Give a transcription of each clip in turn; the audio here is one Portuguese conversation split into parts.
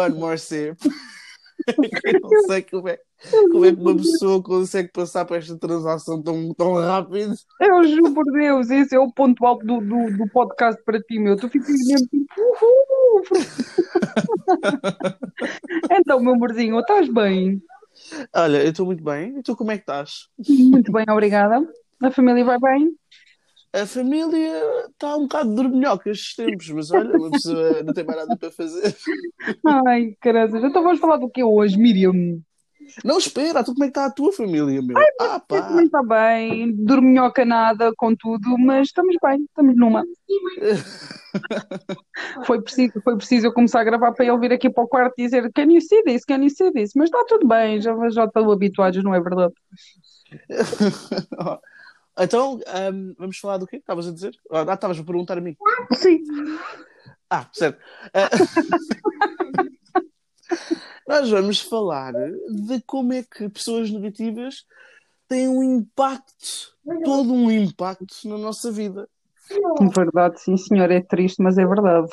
one more sip. Eu não sei como é, como é que uma pessoa consegue passar por esta transação tão, tão rápido. Eu juro por Deus, esse é o ponto alto do, do, do podcast para ti, meu. Tu ficas mesmo tipo, uhul. Então, meu amorzinho, estás bem? Olha, eu estou muito bem. E tu como é que estás? Muito bem, obrigada. A família vai bem? A família está um bocado dorminhoca estes tempos, mas olha, uma pessoa não tem mais nada para fazer. Ai, caramba. Então vamos falar do que hoje, Miriam? Não, espera, tu como é que está a tua família, meu? ah, pá. Também está bem, dorminhoca nada com tudo, mas estamos bem, estamos numa. foi, preciso, foi preciso eu começar a gravar para ele vir aqui para o quarto e dizer Can you see this? Can you see this? Mas está tudo bem, já, já estão habituados, não é verdade? Então, um, vamos falar do quê? Estavas a dizer? Ah, estavas a perguntar a mim. Sim. Ah, certo. Uh, nós vamos falar de como é que pessoas negativas têm um impacto, todo um impacto na nossa vida. Verdade, sim, senhor, é triste, mas é verdade.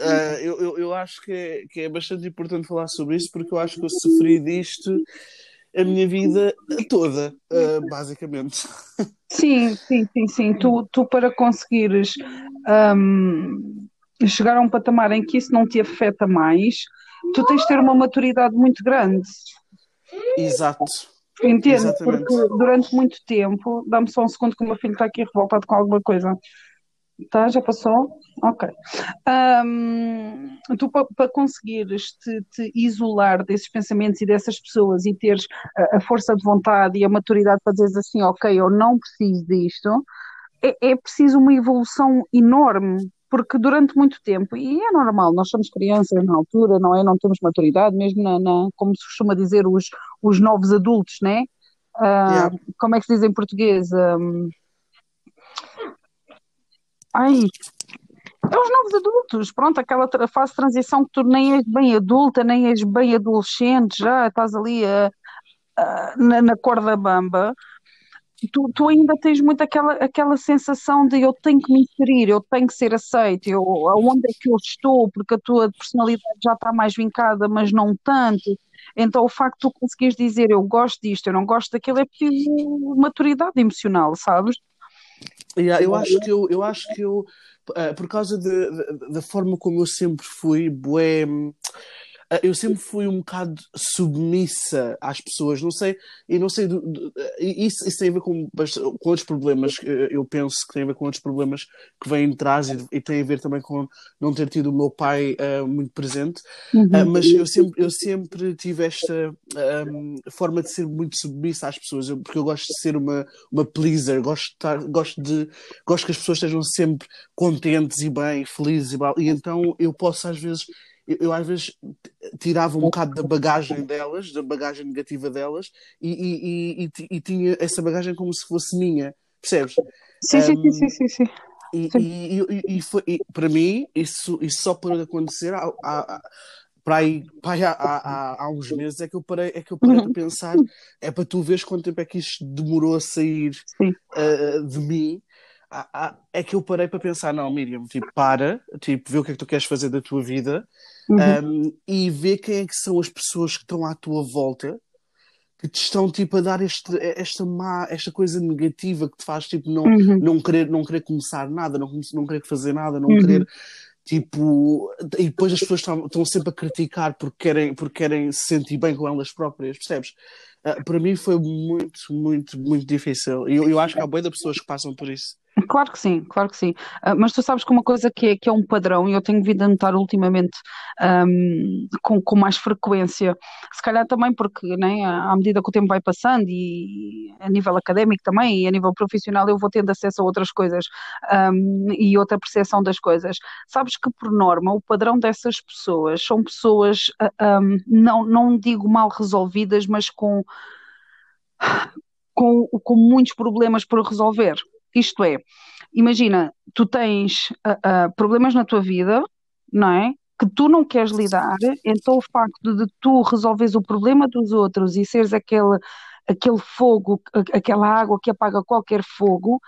Uh, eu, eu, eu, acho que é, que é bastante importante falar sobre isso porque eu acho que eu sofri disto a minha vida toda, uh, basicamente. Sim, sim, sim, sim. Tu, tu para conseguires um, chegar a um patamar em que isso não te afeta mais, tu tens de ter uma maturidade muito grande. Exato. Entende? Porque durante muito tempo, dá-me só um segundo que o meu filho está aqui revoltado com alguma coisa. Tá? Já passou? Ok. Um, tu, para pa conseguires te, te, isolar desses pensamentos e dessas pessoas e teres a, a, força de vontade e a maturidade para dizeres assim, ok, eu não preciso disto, é, é preciso uma evolução enorme porque durante muito tempo, e é normal, nós somos crianças na altura, não é? Não temos maturidade, mesmo na, na como se costuma dizer, os, os novos adultos, né? Uh, yeah. Como é que se diz em português? Um, ai, é os novos adultos, pronto, aquela fase de transição que tu nem és bem adulta, nem és bem adolescente, já estás ali a, a, na, na corda bamba tu, tu ainda tens muito aquela, aquela sensação de eu tenho que me inserir, eu tenho que ser aceito, eu, aonde é que eu estou, porque a tua personalidade já está mais vincada, mas não tanto. Então, o facto de tu conseguires dizer eu gosto disto, eu não gosto daquilo, é preciso maturidade emocional, sabes? Yeah, eu acho que eu, eu acho que eu, uh, por causa da forma como eu sempre fui, bué, eu sempre fui um bocado submissa às pessoas, não sei, e não sei, isso, isso tem a ver com, com outros problemas, eu penso que tem a ver com outros problemas que vêm de trás e, e tem a ver também com não ter tido o meu pai uh, muito presente, uhum. uh, mas eu sempre, eu sempre tive esta um, forma de ser muito submissa às pessoas, eu, porque eu gosto de ser uma, uma pleaser, gosto de, estar, gosto de gosto que as pessoas estejam sempre contentes e bem, felizes e, e então eu posso às vezes eu, eu, às vezes tirava um bocado da bagagem delas, da bagagem negativa delas, e, e, e, e tinha essa bagagem como se fosse minha, percebes? Sim, um, sim, sim, sim, sim. E, e, e, foi, e, para mim, isso, isso só pode acontecer há, há, para aí, para aí há, há, há, uns meses é que eu parei, é que eu parei uhum. para pensar, é para tu veres quanto tempo é que isto demorou a sair uh, de mim é que eu parei para pensar, não, Miriam, tipo, para, tipo, vê o que é que tu queres fazer da tua vida uhum. um, e vê quem é que são as pessoas que estão à tua volta que te estão tipo a dar este, esta má, esta coisa negativa que te faz tipo não, uhum. não, querer, não querer começar nada, não, não querer fazer nada, não uhum. querer tipo e depois as pessoas estão, estão sempre a criticar porque querem, porque querem se sentir bem com elas próprias, percebes? Uh, para mim foi muito, muito, muito difícil. E eu, eu acho que há boia de pessoas que passam por isso. Claro que sim, claro que sim. Uh, mas tu sabes que uma coisa que é, que é um padrão, e eu tenho vindo a notar ultimamente um, com, com mais frequência, se calhar também porque né, à medida que o tempo vai passando e a nível académico também e a nível profissional eu vou tendo acesso a outras coisas um, e outra percepção das coisas. Sabes que por norma o padrão dessas pessoas são pessoas, uh, um, não, não digo mal resolvidas, mas com, com, com muitos problemas por resolver. Isto é, imagina, tu tens uh, uh, problemas na tua vida, não é? Que tu não queres lidar, então o facto de tu resolveres o problema dos outros e seres aquele, aquele fogo, aquela água que apaga qualquer fogo,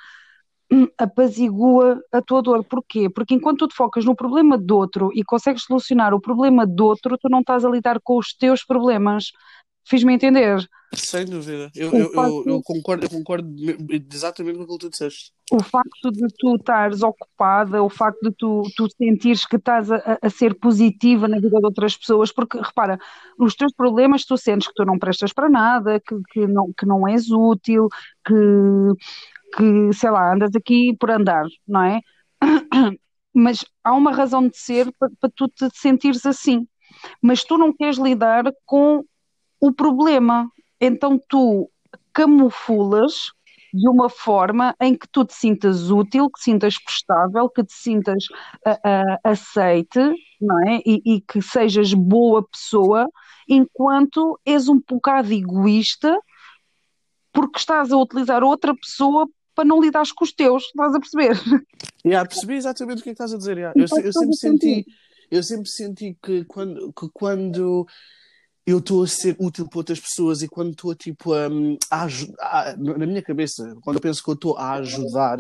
apazigua a tua dor. Porquê? Porque enquanto tu te focas no problema do outro e consegues solucionar o problema do outro, tu não estás a lidar com os teus problemas. Fiz-me entender? Sem dúvida. Eu, eu, eu, eu, concordo, eu concordo exatamente com aquilo que tu disseste. O facto de tu estares ocupada, o facto de tu, tu sentires que estás a, a ser positiva na vida de outras pessoas, porque repara, os teus problemas tu sentes que tu não prestas para nada, que, que, não, que não és útil, que, que sei lá, andas aqui por andar, não é? Mas há uma razão de ser para, para tu te sentires assim. Mas tu não queres lidar com o problema, então tu camuflas de uma forma em que tu te sintas útil, que te sintas prestável, que te sintas uh, uh, aceite, não é? E, e, que sejas boa pessoa, enquanto és um bocado egoísta porque estás a utilizar outra pessoa para não lidares com os teus, estás a perceber? Yeah, percebi exatamente o que é que estás a dizer. Yeah. Eu, eu, sempre senti, eu sempre senti que quando, que quando eu estou a ser útil para outras pessoas e quando estou tipo a, a, a, na minha cabeça, quando eu penso que eu estou a ajudar,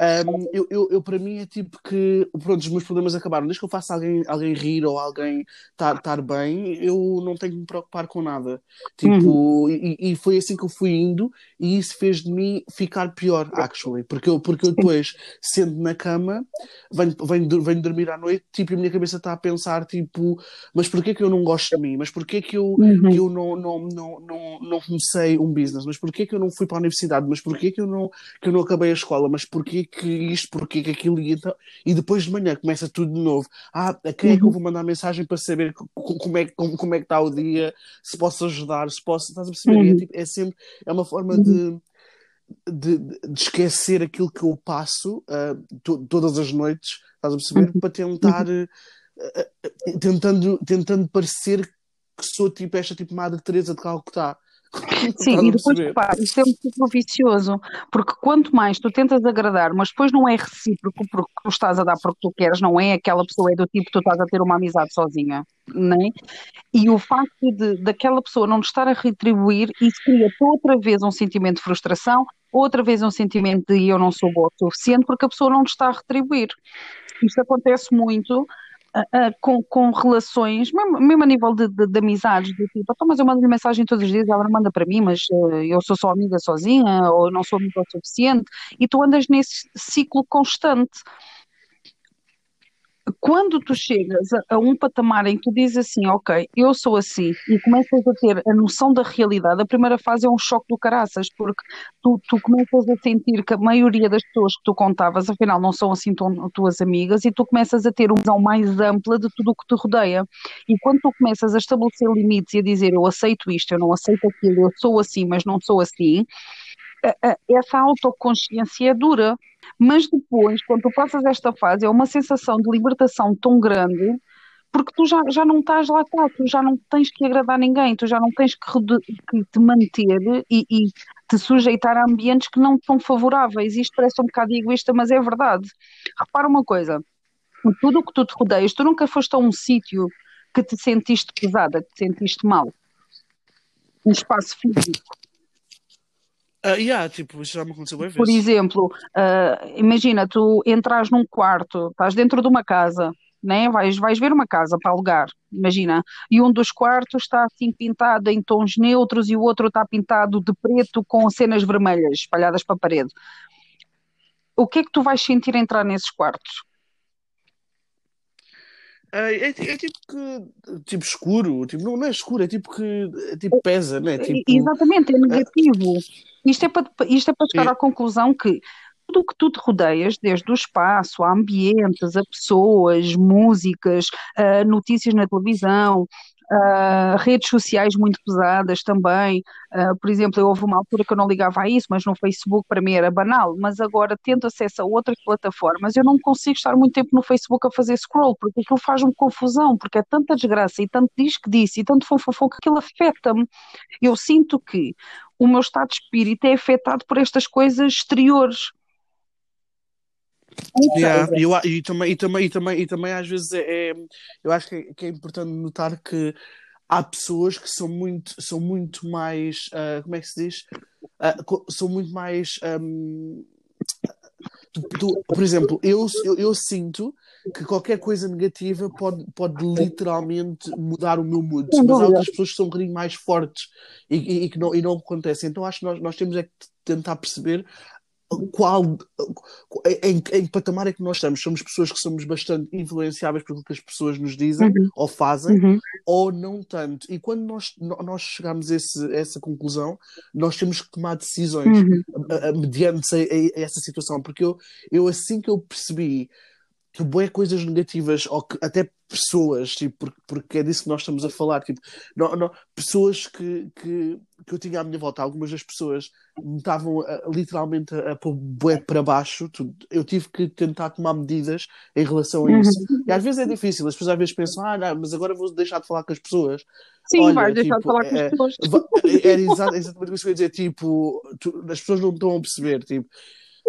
um, eu, eu, eu, para mim é tipo que pronto, os meus problemas acabaram. Desde que eu faça alguém, alguém rir ou alguém estar bem, eu não tenho que me preocupar com nada. Tipo, uhum. e, e, foi assim que eu fui indo, e isso fez de mim ficar pior, actually. Porque eu, porque eu depois, sendo na cama, venho, venho, venho dormir à noite, tipo, e a minha cabeça está a pensar, tipo, mas porquê que eu não gosto de mim? Mas porquê que eu, uhum. que eu não, não, não, não, não comecei um business? Mas porquê que eu não fui para a universidade? Mas porquê que eu não, que eu não acabei a escola? Mas porquê que isto, porque que aquilo e então. E depois de manhã começa tudo de novo. Ah, a quem é que eu uhum. vou mandar mensagem para saber como é, como, como é que está o dia, se posso ajudar, se posso. Estás a perceber? É, uhum. Tipo, é, sempre. É uma forma uhum. de. De, de, esquecer aquilo que eu passo uh, to, todas as noites, estás a perceber? Para tentar, uh, tentando, tentando parecer que sou tipo esta tipo Madre Teresa de Calcutá. Sim, e depois, pá, isto é um ciclo vicioso, porque quanto mais tu tentas agradar, mas depois não é recíproco porque tu estás a dar porque tu queres, não é aquela pessoa, é do tipo que tu estás a ter uma amizade sozinha, né? E o facto de daquela pessoa não estar a retribuir, isso cria outra vez um sentimento de frustração, outra vez um sentimento de eu não sou boa o suficiente porque a pessoa não te está a retribuir. Isto acontece muito uh, com, com relações, mesmo, mesmo a nível de, de, de amizades, do tipo, então, mas eu mando-lhe mensagem todos os dias, ela manda para mim, mas uh, eu sou só amiga sozinha, ou não sou amiga o suficiente, e tu andas nesse ciclo constante quando tu chegas a, a, um patamar em que tu dizes assim, ok, eu sou assim, e começas a ter a noção da realidade, a primeira fase é um choque do caraças, porque tu, tu começas a sentir que a maioria das pessoas que tu contavas, afinal, não são assim tuas amigas, e tu começas a ter uma visão mais ampla de tudo o que te rodeia. E quando tu começas a estabelecer limites e a dizer eu aceito isto, eu não aceito aquilo, eu sou assim, mas não sou assim, essa autoconsciência é dura. Mas depois, quando tu passas esta fase, é uma sensação de libertação tão grande, porque tu já, já não estás lá, tá, tu já não tens que agradar ninguém, tu já não tens que, que te manter e, e, te sujeitar a ambientes que não são favoráveis. Isto parece um bocado egoísta, mas é verdade. Repara uma coisa: tudo o que tu te rodeias, tu nunca foste a um sítio que te sentiste pesada, que te sentiste mal. Um espaço físico Uh, yeah, tipo, isso já me aconteceu bem Por exemplo, uh, imagina, tu entras num quarto, estás dentro de uma casa, né? vais, vais ver uma casa para alugar, imagina, e um dos quartos está assim pintado em tons neutros e o outro está pintado de preto com cenas vermelhas espalhadas para a parede. O que é que tu vais sentir entrar nesses quartos? É, é, é, tipo que tipo escuro, tipo, não, não é escuro, é tipo que é tipo pesa, né? Tipo, Exatamente, é negativo. Isto é para, isto é para chegar à conclusão que tudo o que tu te rodeias, desde o espaço, a ambientes, a pessoas, músicas, notícias na televisão, Uh, redes sociais muito pesadas também. Uh, por exemplo, houve uma altura que eu não ligava a isso, mas no Facebook para mim era banal. Mas agora, tendo acesso a outras plataformas, eu não consigo estar muito tempo no Facebook a fazer scroll, porque aquilo faz-me confusão, porque é tanta desgraça e tanto diz que disse e tanto fofofo que aquilo afeta-me. Eu sinto que o meu estado de espírito é afetado por estas coisas exteriores. Yeah, eu, e, também, e, também, e, também, e também às vezes é, é eu acho que é, que é, importante notar que há pessoas que são muito, são muito mais, uh, como é que se diz? Uh, são muito mais um, tu, tu, por exemplo, eu, eu, eu, sinto que qualquer coisa negativa pode, pode literalmente mudar o meu mood, mas há outras pessoas que são um bocadinho mais fortes e, e, e que não, e não acontece. Então acho que nós, nós temos é que tentar perceber qual em, em que patamar é que nós estamos? Somos pessoas que somos bastante influenciáveis pelo que as pessoas nos dizem uhum. ou fazem, uhum. ou não tanto. E quando nós, nós chegamos a, esse, a essa conclusão, nós temos que tomar decisões uhum. a, a, mediante a, a, essa situação. Porque eu, eu, assim que eu percebi que boé coisas negativas, ou que até pessoas, tipo, porque, porque é disso que nós estamos a falar, tipo, não, não, pessoas que, que, que eu tinha à minha volta, algumas das pessoas me estavam literalmente a, a pôr bué para baixo, eu tive que tentar tomar medidas em relação a isso. Uhum. E às vezes é difícil, as pessoas às vezes pensam, ah, não, mas agora vou deixar de falar com as pessoas. Sim, Olha, vais deixar tipo, de falar com as é, pessoas. Era exatamente o que eu ia dizer, tipo, tu, as pessoas não estão a perceber, tipo,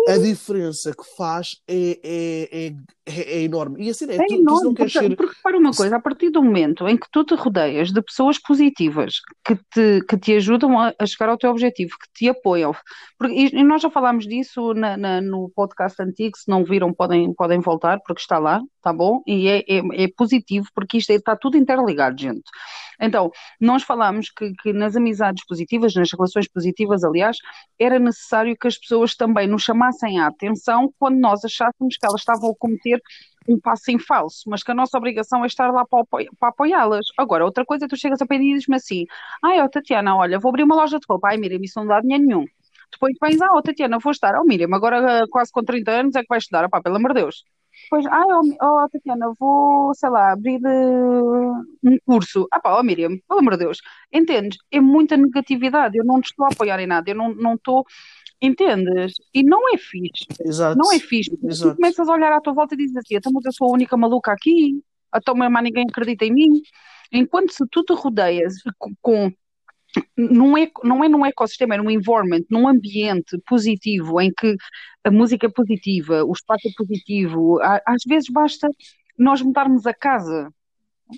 a diferença que faz é, é, é, é enorme. E assim, é, é tu, enorme, tu não queres porque, ser... porque para uma coisa, a partir do momento em que tu te rodeias de pessoas positivas que te, que te ajudam a, a chegar ao teu objetivo, que te apoiam, porque, e nós já falámos disso na, na, no podcast antigo, se não viram podem, podem voltar, porque está lá, tá bom? E é, é, é positivo, porque isto está tudo interligado, gente. Então, nós falámos que, que, nas amizades positivas, nas relações positivas, aliás, era necessário que as pessoas também nos chamassem a atenção quando nós achássemos que elas estavam a cometer um passo em falso, mas que a nossa obrigação é estar lá para, apoiá-las. Agora, outra coisa, tu chegas a pedir e dizes-me assim: ai, oh, Tatiana, olha, vou abrir uma loja de roupa. Ai, Miriam, isso não dá dinheiro nenhum. Depois vens, ah, oh, Tatiana, vou estar. Oh, Miriam, agora quase com 30 anos é que vais estudar. Pá, pelo amor de Deus. Depois, ah, oh, oh, Tatiana, vou, sei lá, abrir uh, um curso. Ah pá, oh Miriam, pelo amor de Deus. Entendes? É muita negatividade. Eu não te estou a apoiar em nada. Eu não não estou... Entendes? E não é fixe. Exato. Não é fixe. Exato. Tu começas a olhar à tua volta e dizes assim, então, eu sou a única maluca aqui. Então, mas ninguém acredita em mim. Enquanto se tu te rodeias com é, não é num ecossistema, é num environment, num ambiente positivo, em que a música é positiva, o espaço é positivo, às vezes basta nós mudarmos a casa,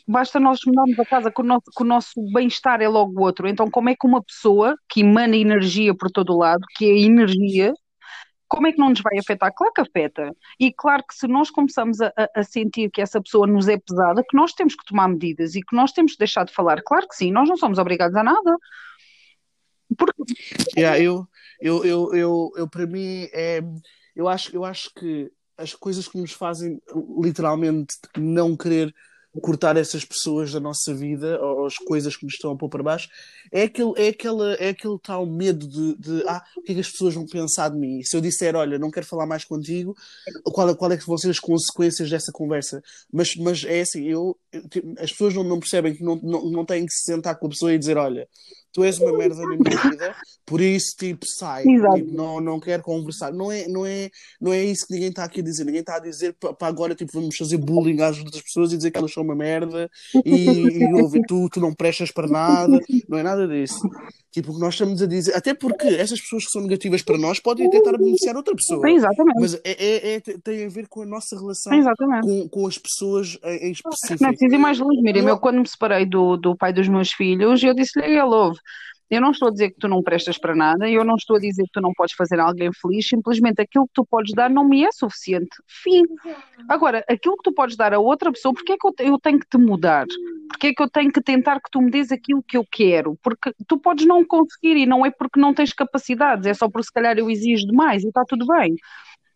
basta nós mudarmos a casa que o nosso, nosso bem-estar é logo outro. Então, como é que uma pessoa que emana energia por todo o lado, que é energia, como é que não nos vai afetar? Claro que afeta. E claro que se nós começamos a, a, sentir que essa pessoa nos é pesada, que nós temos que tomar medidas e que nós temos que deixar de falar. Claro que sim, nós não somos obrigados a nada. Porque... Yeah, eu, eu, eu, eu, eu, para mim, é, eu, acho, eu acho que as coisas que nos fazem literalmente não querer cortar essas pessoas da nossa vida ou as coisas que nos estão a pôr para baixo é aquele, é aquele, é aquele tal medo de, de ah, o que é que as pessoas vão pensar de mim? Se eu disser, olha, não quero falar mais contigo, qual, qual é que vão ser as consequências dessa conversa? Mas, mas é assim, eu, eu as pessoas não, não percebem que não, não, não têm que se sentar com a pessoa e dizer, olha, tu és uma merda na minha vida, por isso, tipo, sai, tipo, não, não quero conversar. Não é, não, é, não é isso que ninguém está aqui a dizer. Ninguém está a dizer para agora, tipo, vamos fazer bullying às outras pessoas e dizer que elas são uma merda e, e ouve, tu, tu não prestas para nada. Não é nada disso. Tipo, o que nós estamos a dizer, até porque essas pessoas que são negativas para nós podem tentar beneficiar outra pessoa. Exatamente. Mas é, é, é, tem a ver com a nossa relação com, com as pessoas em específico. Não preciso ir mais longe, Miriam. Eu, quando me separei do, do pai dos meus filhos, eu disse-lhe a ele: ouve, eu não estou a dizer que tu não prestas para nada, eu não estou a dizer que tu não podes fazer alguém feliz, simplesmente aquilo que tu podes dar não me é suficiente. Fim. Agora, aquilo que tu podes dar a outra pessoa, porque é que eu tenho que te mudar? Porque é que eu tenho que tentar que tu me des aquilo que eu quero? Porque tu podes não conseguir e não é porque não tens capacidades, é só porque se calhar eu exijo demais e está tudo bem.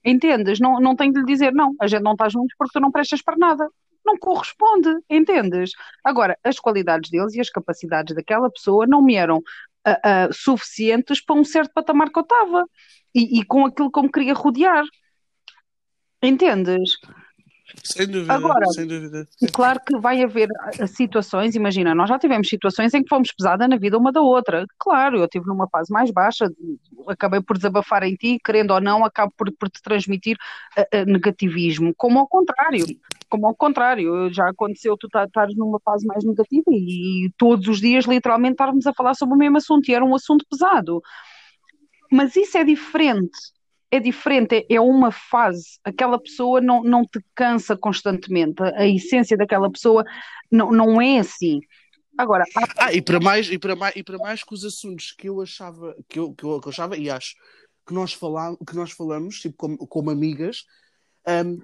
Entendes? Não, não tenho de lhe dizer, não, a gente não está juntos porque tu não prestas para nada não corresponde, entendes? Agora, as qualidades deles e as capacidades daquela pessoa não me eram uh, uh, suficientes para um certo patamar que eu estava e, e, com aquilo que eu me queria rodear. Entendes? Sem dúvida, Agora, sem dúvida. Claro que vai haver ah, situações, imagina, nós já tivemos situações em que fomos pesada na vida uma da outra. Claro, eu estive numa fase mais baixa, acabei por desabafar em ti, querendo ou não, acabo por, por te transmitir uh, uh, negativismo, como ao contrário. Como ao contrário, já aconteceu tu estares numa fase mais negativa e, e todos os dias, literalmente, estarmos a falar sobre o mesmo assunto e era um assunto pesado. Mas isso é diferente é diferente, é, uma fase. Aquela pessoa não, não te cansa constantemente. A essência daquela pessoa não, não é assim. Agora, há... ah, e para mais e para mais e para mais que os assuntos que eu achava que eu, que eu, que eu achava e acho que nós, falam, que nós falamos, tipo, como, como amigas, um,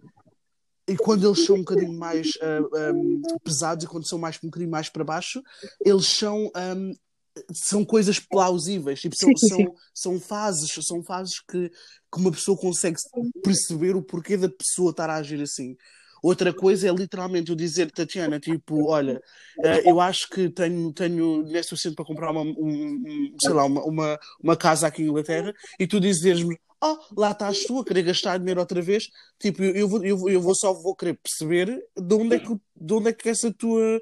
e quando eles são um bocadinho mais uh, ah, um, pesados e quando são mais um bocadinho mais para baixo, eles são um, são coisas plausíveis, tipo, são, sim, sim. São, são fases, são fases que, que uma pessoa consegue perceber o porquê da pessoa estar a agir assim. Outra coisa é literalmente eu dizer, Tatiana, tipo, olha, uh, eu acho que tenho, tenho dinheiro suficiente para comprar uma, um, sei lá, uma, uma, uma, casa aqui em Inglaterra e tu dizeres-me, oh, lá estás tu a querer gastar dinheiro outra vez, tipo, eu, vou, eu, eu vou só vou querer perceber de onde é que, de onde é que essa tua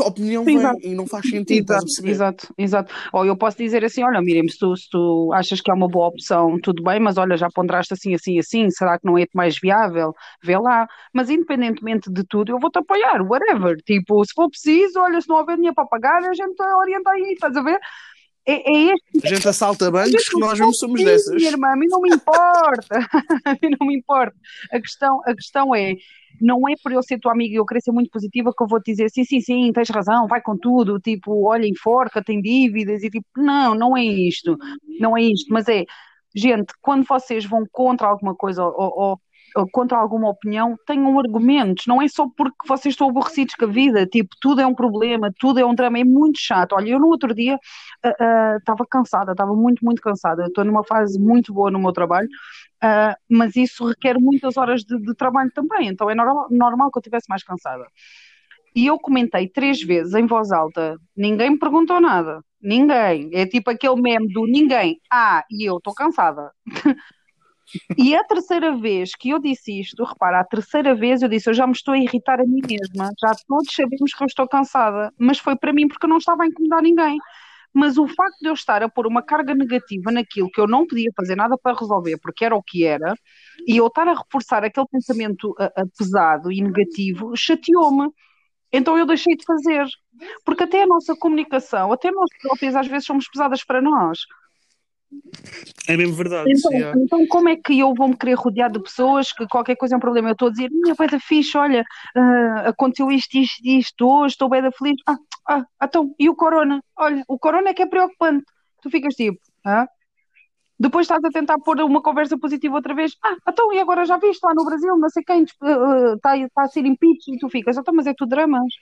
opinião Sim, vem e não faz sentido. Exato, exato, exato. Ou eu posso dizer assim: olha, Miriam, se tu, se tu achas que é uma boa opção, tudo bem, mas olha, já ponderaste assim, assim, assim, será que não é mais viável? Vê lá. Mas independentemente de tudo, eu vou-te apoiar, whatever. Tipo, se for preciso, olha, se não houver dinheiro para pagar, a gente orienta aí, estás a ver? É, é este... A gente assalta bancos que nós mesmo somos dessas. Minha irmã, a mim não me importa. a mim não me importa. A questão, a questão é, não é por eu ser tua amiga e eu querer ser muito positiva que eu vou te dizer sim, sim, sim, tens razão, vai com tudo, tipo, olha, enforca, tem dívidas e tipo, não, não é isto, não é isto, mas é, gente, quando vocês vão contra alguma coisa ou, ou contra alguma opinião, tenham argumentos. Não é só porque vocês estão aborrecidos com a vida, tipo, tudo é um problema, tudo é um drama, é muito chato. Olha, eu no outro dia estava uh, uh, cansada, estava muito, muito cansada. Estou numa fase muito boa no meu trabalho, uh, mas isso requer muitas horas de, de trabalho também, então é normal, normal que eu estivesse mais cansada. E eu comentei três vezes em voz alta, ninguém me perguntou nada. Ninguém. É tipo aquele meme do ninguém. Ah, e eu estou cansada. E a terceira vez que eu disse isto, repara, a terceira vez eu disse, eu já me estou a irritar a mim mesma, já todos sabemos que eu estou cansada, mas foi para mim porque eu não estava a incomodar ninguém. Mas o facto de eu estar a pôr uma carga negativa naquilo que eu não podia fazer nada para resolver, porque era o que era, e eu estar a reforçar aquele pensamento a, a pesado e negativo, chateou-me. Então eu deixei de fazer. Porque até a nossa comunicação, até nós próprios, às vezes somos pesadas para nós. É mesmo verdade. Então, então, como é que eu vou me querer rodear de pessoas que qualquer coisa é um problema? Eu estou a dizer, minha bem da fixe, olha, uh, aconteceu isto, isto, isto, hoje estou bem da feliz. Ah, ah, então, e o corona? Olha, o corona é que é preocupante. Tu ficas tipo, ah? Depois estás a tentar pôr uma conversa positiva outra vez. Ah, então, e agora já viste lá no Brasil, não sei quem está uh, tá, a ser impeachment, e tu ficas, então, mas é tudo dramas.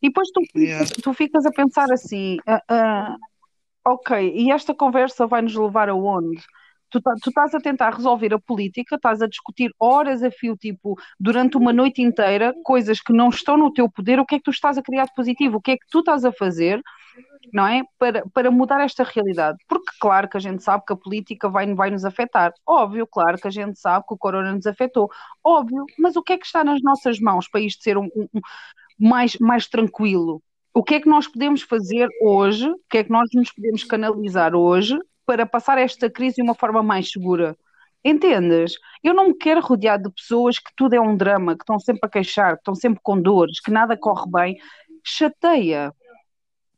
E depois tu, yeah. tu ficas a pensar assim, uh, Ok, e esta conversa vai nos levar aonde? Tu, tá, tu estás a tentar resolver a política, estás a discutir horas a fio, tipo, durante uma noite inteira, coisas que não estão no teu poder, o que é que tu estás a criar de positivo? O que é que tu estás a fazer, não é? Para, para mudar esta realidade. Porque, claro, que a gente sabe que a política vai, vai nos afetar. Óbvio, claro que a gente sabe que o corona nos afetou. Óbvio, mas o que é que está nas nossas mãos para isto ser um, um, um mais, mais tranquilo? O que é que nós podemos fazer hoje, o que é que nós nos podemos canalizar hoje para passar esta crise de uma forma mais segura? Entendes? Eu não me quero rodear de pessoas que tudo é um drama, que estão sempre a queixar, que estão sempre com dores, que nada corre bem. Chateia.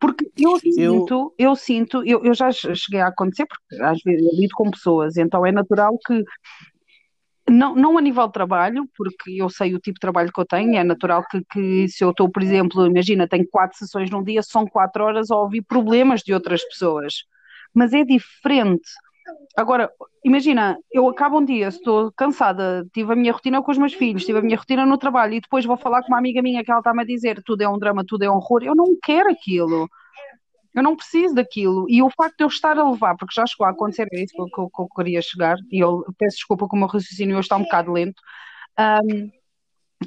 Porque eu sinto, eu, eu sinto, eu, eu já cheguei a acontecer, porque às vezes eu lido com pessoas, então é natural que não, não a nível de trabalho, porque eu sei o tipo de trabalho que eu tenho, é natural que, que se eu estou, por exemplo, imagina, tenho quatro sessões num dia, são quatro horas a ouvir problemas de outras pessoas. Mas é diferente. Agora, imagina, eu acabo um dia, estou cansada, tive a minha rotina com os meus filhos, tive a minha rotina no trabalho e depois vou falar com uma amiga minha que ela está-me a dizer tudo é um drama, tudo é um horror. Eu não quero aquilo. Eu não preciso daquilo. E o facto de eu estar a levar, porque já chegou a acontecer, é isso que eu, que eu, que eu queria chegar, e eu peço desculpa que o meu raciocínio hoje está um bocado lento. Um,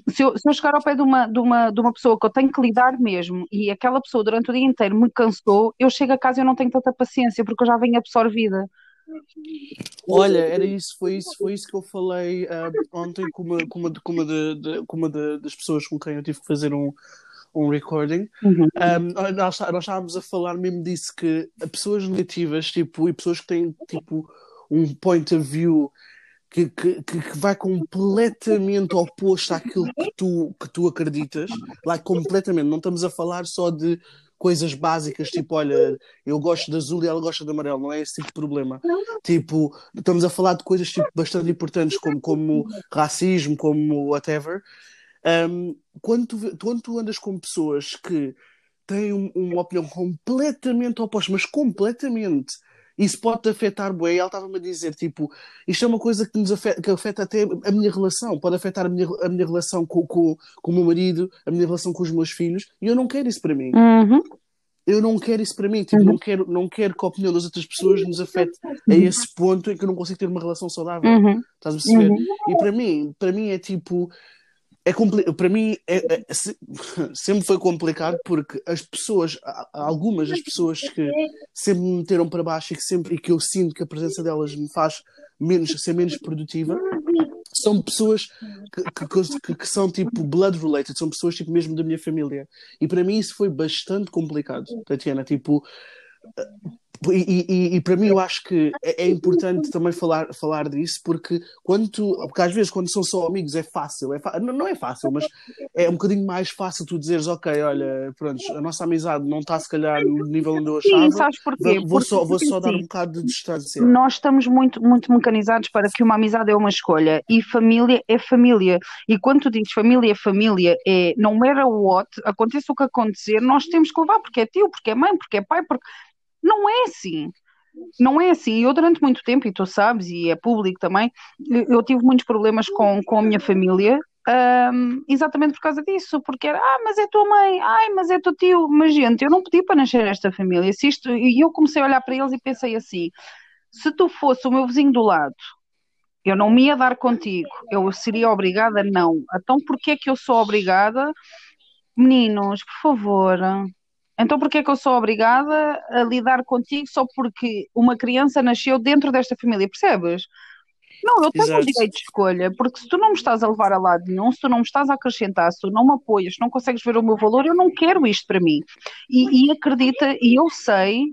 se eu, se eu, chegar ao pé de uma, de, uma, de uma pessoa que eu tenho que lidar mesmo e aquela pessoa durante o dia inteiro me cansou, eu chego a casa e eu não tenho tanta paciência porque eu já venho absorvida. Olha, era isso, foi isso, foi isso que eu falei uh, ontem com uma, com uma, com uma, de, de, com uma de, das pessoas com quem eu tive que fazer um, um recording, uhum. um, nós, nós estávamos a falar mesmo disso que pessoas negativas tipo, e pessoas que têm tipo um point of view que, que, que vai completamente oposto àquilo que tu, que tu acreditas, lá completamente, não estamos a falar só de coisas básicas, tipo, olha, eu gosto de azul e ela gosta de amarelo, não é esse tipo de problema. Tipo, estamos a falar de coisas tipo, bastante importantes como, como racismo, como whatever, um, quando, tu, quando tu andas com pessoas que têm um, uma opinião completamente oposta, mas completamente, isso pode-te afetar, bué. Ela estava-me a dizer, tipo, isto é uma coisa que nos afeta, que afeta até a minha relação, pode afetar a minha, a minha relação com, com, com o meu marido, a minha relação com os meus filhos, e eu não quero isso para mim. Uhum. Eu não quero isso para mim, tipo, Uhum. não, quero, não quero que a opinião das outras pessoas nos afete a esse ponto em que eu não consigo ter uma relação saudável. Uhum. Estás a perceber? Uhum. E para mim, para mim é tipo. É. Para mim é, é- se- sempre foi complicado porque as pessoas, algumas das pessoas que sempre me meteram para baixo e que, sempre, e que eu sinto que a presença delas me faz menos, ser menos produtiva, são pessoas que, que, que- que são tipo blood related, são pessoas tipo mesmo da minha família. E para mim isso foi bastante complicado, Tatiana. Tipo, e, e- e- para mim eu acho que é, é importante também falar, falar disso porque quando tu, porque às vezes quando são só amigos é fácil, é não, não é fácil, mas é um bocadinho mais fácil tu dizeres, ok, olha, pronto, a nossa amizade não está se calhar no nível onde eu Sim, achava, sabes porquê? vou, Porque, só, vou só dar um bocado de distância. nós estamos muito, muito mecanizados para que uma amizade é uma escolha e família é família. E quando tu dizes família é família, é no matter what, aconteça o que acontecer, nós temos que levar porque é tio, porque é mãe, porque é pai, porque não é assim. Não é assim. Eu, durante muito tempo, e tu sabes, e é público também, eu tive muitos problemas com, com a minha família, ahm, exatamente por causa disso. Porque era, ah, mas é tua mãe, ai, mas é teu tio. Mas, gente, eu não pedi para nascer nesta família. Se isto, e eu comecei a olhar para eles e pensei assim: se tu fosse o meu vizinho do lado, eu não me ia dar contigo, eu seria obrigada? Não. Então, porquê é que eu sou obrigada? Meninos, por favor. Então, porquê é que eu sou obrigada a lidar contigo só porque uma criança nasceu dentro desta família? Percebes? Não, eu tenho o direito de escolha, porque se tu não me estás a levar a lado nenhum, se tu não me estás a acrescentar, se tu não me apoias, se não consegues ver o meu valor, eu não quero isto para mim. E, e acredita, e eu sei,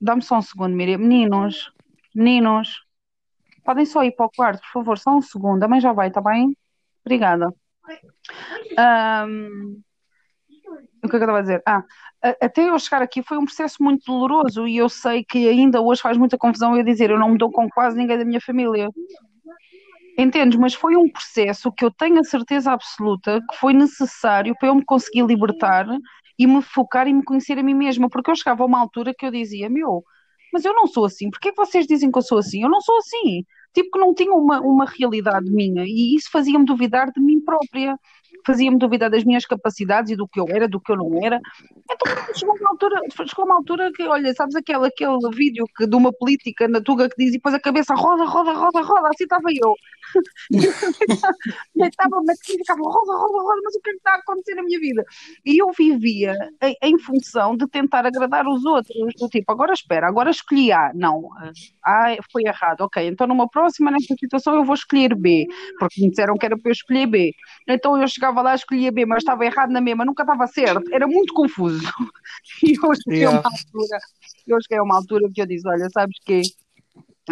dá-me só um segundo, Miriam, meninos, meninos, podem só ir para o quarto, por favor, só um segundo, a mãe já vai, está bem? Obrigada. Ahm, o que é que eu estava a dizer? Ah, até eu chegar aqui foi um processo muito doloroso e eu sei que ainda hoje faz muita confusão eu dizer eu não me dou com quase ninguém da minha família. Entendes? Mas foi um processo que eu tenho a certeza absoluta que foi necessário para eu me conseguir libertar e me focar e me conhecer a mim mesma, porque eu chegava a uma altura que eu dizia, meu, mas eu não sou assim, porquê é que vocês dizem que eu sou assim? Eu não sou assim. Tipo que não tinha uma, uma realidade minha e isso fazia-me duvidar de mim própria, fazia-me duvidar das minhas capacidades e do que eu era, do que eu não era. Então chegou uma altura, chegou uma altura que, olha, sabes aquele, aquele vídeo que, de uma política na Tuga que diz e depois a cabeça roda, roda, roda, roda, assim estava eu. Estava na crise, ficava roda, roda, roda, mas o que é que está a acontecer na minha vida? E eu vivia em, em função de tentar agradar os outros, do tipo, agora espera, agora escolhi A, não, A foi errado, ok, então numa próxima, nesta situação, eu vou escolher B, porque me disseram que era para eu escolher B. Então eu chegava lá, escolhia B, mas estava errado na mesma, nunca estava certo, era muito confuso. E eu cheguei a uma Yeah. altura, eu cheguei a uma altura que eu disse, olha, sabes que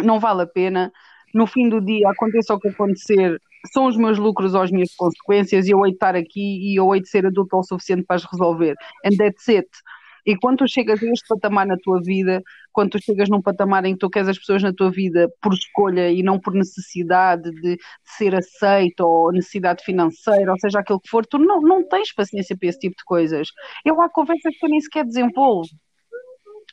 não vale a pena, no fim do dia, aconteça o que acontecer, são os meus lucros ou as minhas consequências e eu hei de estar aqui e eu hei de ser adulto o suficiente para as resolver. And that's it. E quando tu chegas a este patamar na tua vida, quando tu chegas num patamar em que tu queres as pessoas na tua vida por escolha e não por necessidade de, ser aceito ou necessidade financeira, ou seja, aquilo que for, tu não, não tens paciência para esse tipo de coisas. Eu há conversas que eu nem sequer desenvolvo.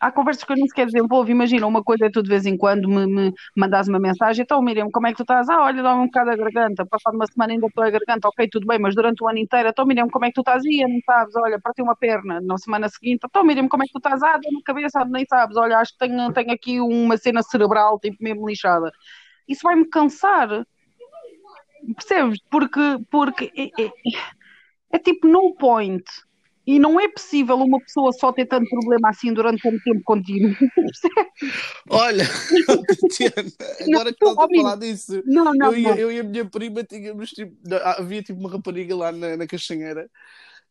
Há conversas que eu nem sequer desenvolvo. Imagina, uma coisa é tu de vez em quando me, me mandas uma mensagem, então Miriam, como é que tu estás? Ah, olha, dá-me um bocado a garganta, passado uma semana ainda estou a garganta, ok, tudo bem, mas durante o ano inteiro, então Miriam, como é que tu estás? Ia, não sabes, olha, parti uma perna, na semana seguinte, então Miriam, como é que tu estás? Ah, dá-me cabeça, nem sabes, olha, acho que tenho, tenho aqui uma cena cerebral, tipo mesmo lixada. Isso vai-me cansar, percebes? Porque, porque é, é- é tipo no point. E não é possível uma pessoa só ter tanto problema assim durante tanto tempo contínuo. Olha, Tiana, agora que tu, estás a falar disso, Não, não, eu, e- não. eu e a minha prima tínhamos tipo, havia tipo uma rapariga lá na, na caixanheira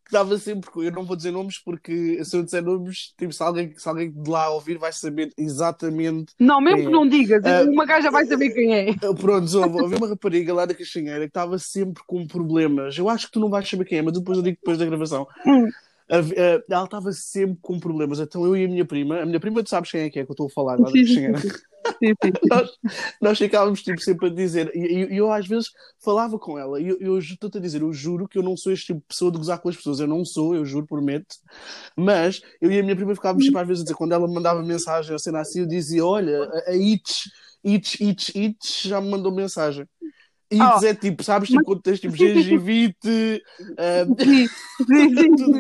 que estava sempre, eu não vou dizer nomes porque se eu disser nomes, tipo, se alguém, se alguém de lá ouvir vai saber exatamente Não, mesmo que é. não digas, Ah, uma gaja vai saber quem é. Pronto, houve, uma rapariga lá da caixanheira que estava sempre com problemas. Eu acho que tu não vais saber quem é, mas depois eu digo depois da gravação. Hum. A- Ela estava sempre com problemas. Então eu e a minha prima, a minha prima, tu sabes quem é que é que eu estou a falar da Sim, sim, sim. Nós, nós ficávamos tipo, sempre a dizer, e eu, eu, às vezes falava com ela, e eu, eu estou-te a dizer, eu juro que eu não sou este tipo de pessoa de gozar com as pessoas, eu não sou, eu juro, prometo, mas eu e a minha prima ficávamos sempre às vezes a dizer, quando ela mandava mensagem ou cena assim, eu dizia, olha, a, a Itch, Itch, Itch, Itch já me mandou mensagem. E oh, é tipo, sabes, tipo, mas... quando tens tipo gengivite,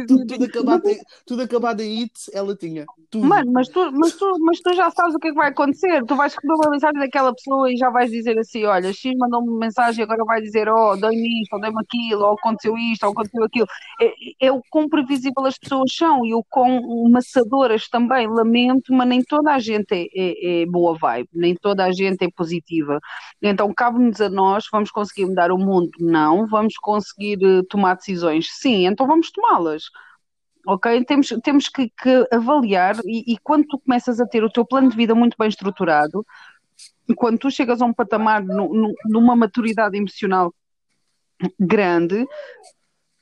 tudo, acabado em, tudo acabado em it, ela tinha. Tudo. Mano, mas tu, mas, tu, mas tu já sabes o que é que vai acontecer. Tu vais receber uma mensagem daquela pessoa e já vais dizer assim: olha, X mandou-me uma mensagem agora vai dizer: oh, dei-me isto, ou dei-me aquilo, ou aconteceu isto, ou aconteceu aquilo. É, é o quão previsível as pessoas são e o quão maçadoras também. Lamento, mas nem toda a gente é, é, é boa vibe, nem toda a gente é positiva. Então cabe-nos a nós vamos conseguir mudar o mundo? Não. Vamos conseguir uh, tomar decisões? Sim, então vamos tomá-las. Ok? Temos, temos que, que avaliar, e, e, quando tu começas a ter o teu plano de vida muito bem estruturado, quando tu chegas a um patamar, no, no, numa maturidade emocional grande,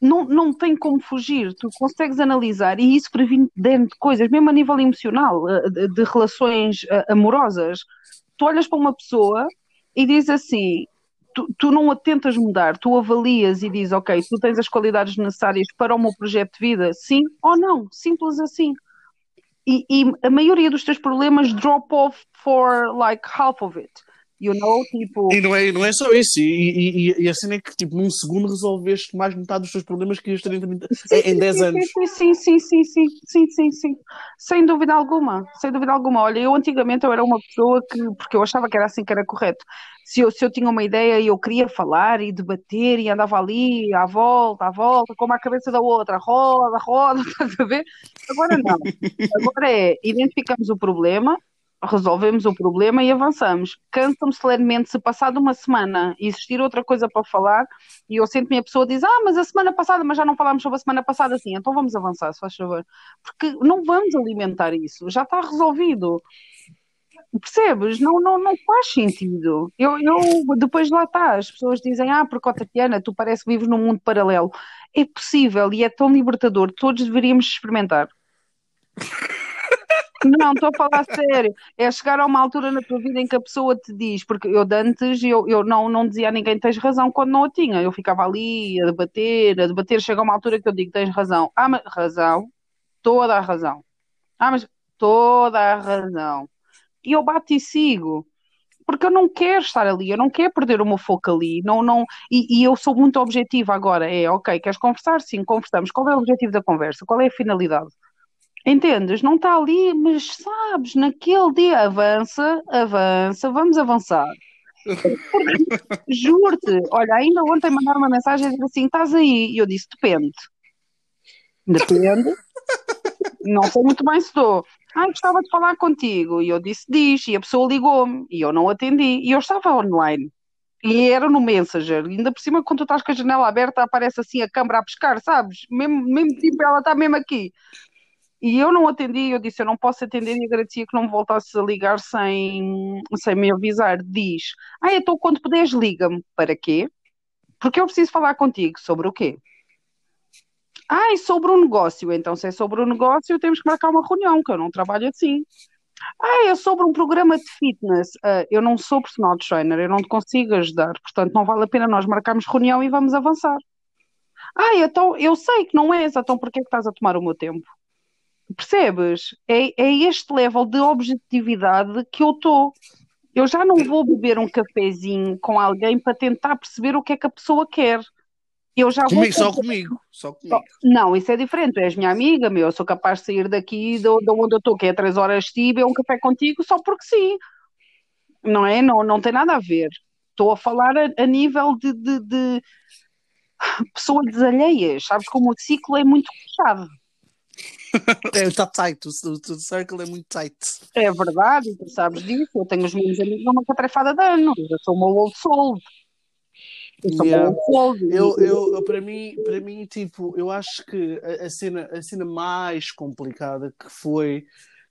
não, não tem como fugir, tu consegues analisar e isso previne dentro de coisas, mesmo a nível emocional, eh, de, de relações eh, amorosas. Tu olhas para uma pessoa e diz assim: tu, tu não a tentas mudar, tu avalias e dizes, ok, tu tens as qualidades necessárias para o meu projeto de vida, sim ou não, simples assim. E, e a maioria dos teus problemas drop off for like half of it. You know, tipo... E não é, não é só isso, e, e, e a cena é que tipo, num segundo resolveste mais metade dos teus problemas que ias ter em, em 10 anos. Sim, sim, sim, sim, sim, sim, sim, sem dúvida alguma, sem dúvida alguma. Olha, eu antigamente eu era uma pessoa que, porque eu achava que era assim que era correto, se eu, se eu tinha uma ideia e eu queria falar e debater e andava ali à volta, à volta, como a cabeça da outra, roda, roda, estás a ver? Agora não. Agora é, identificamos o problema, resolvemos o problema e avançamos. Cansa-me solenemente se passado uma semana existir outra coisa para falar e eu sinto-me a pessoa diz, ah, mas a semana passada, mas já não falámos sobre a semana passada assim, então vamos avançar, se faz favor. Porque não vamos alimentar isso, já está resolvido. Percebes? Não, não, não faz sentido. Eu, eu depois lá está, as pessoas dizem, ah, porque ó Tatiana, tu parece que vives num mundo paralelo. É possível e é tão libertador, todos deveríamos experimentar. Não, estou a falar sério. É chegar a uma altura na tua vida em que a pessoa te diz, porque eu de antes eu, eu não, não dizia a ninguém tens razão quando não a tinha. Eu ficava ali a debater, a debater, chega a uma altura que eu digo tens razão. Ah, mas razão, toda a razão. Ah, mas toda a razão. E eu bato e sigo porque eu não quero estar ali, eu não quero perder o meu foco ali, não, não, e, e, eu sou muito objetiva agora, é, ok, queres conversar? Sim, conversamos, qual é o objetivo da conversa? Qual é a finalidade? Entendes? Não está ali, mas sabes, naquele dia avança, avança, vamos avançar. Juro-te, olha, ainda ontem mandaram uma mensagem dizer assim: estás aí? E eu disse: depende. Depende. Não sei muito bem se estou. Ah, gostava de falar contigo. E eu disse: diz. E a pessoa ligou-me. E eu não atendi. E eu estava online. E era no Messenger. E ainda por cima, quando tu estás com a janela aberta, aparece assim a câmera a pescar, sabes? Mesmo, mesmo tipo, ela está mesmo aqui. E eu não atendi, eu disse, eu não posso atender e agradecia que não me voltasse a ligar sem, sem me avisar. Diz, ah, então quando puderes liga-me. Para quê? Porque eu preciso falar contigo. Sobre o quê? Ah, e sobre o um negócio. Então, se é sobre o um negócio, temos que marcar uma reunião, que eu não trabalho assim. Ah, é sobre um programa de fitness. Uh, eu não sou personal trainer, eu não te consigo ajudar. Portanto, não vale a pena nós marcarmos reunião e vamos avançar. Ah, então eu sei que não és, então porquê é que estás a tomar o meu tempo? Percebes? É, é este level de objetividade que eu estou. Eu já não vou beber um cafezinho com alguém para tentar perceber o que é que a pessoa quer. Eu já comigo, vou... só comigo, só comigo. Não, isso é diferente. Tu és minha amiga, meu. Eu sou capaz de sair daqui de, de onde eu estou, que é três horas de ti, beber um café contigo só porque sim. Não é? Não, não tem nada a ver. Estou a falar a, a nível de, de, de pessoas desalheias. Sabes como o ciclo é muito fechado. É, está tight, o, o, circle é muito tight. É verdade, tu sabes disso. Eu tenho os meus amigos numa catrefada de anos. Eu sou uma old soul. Eu, yeah. old soul. Eu, eu, eu, para, mim, para mim, tipo, eu acho que a, a, cena, a cena mais complicada que foi,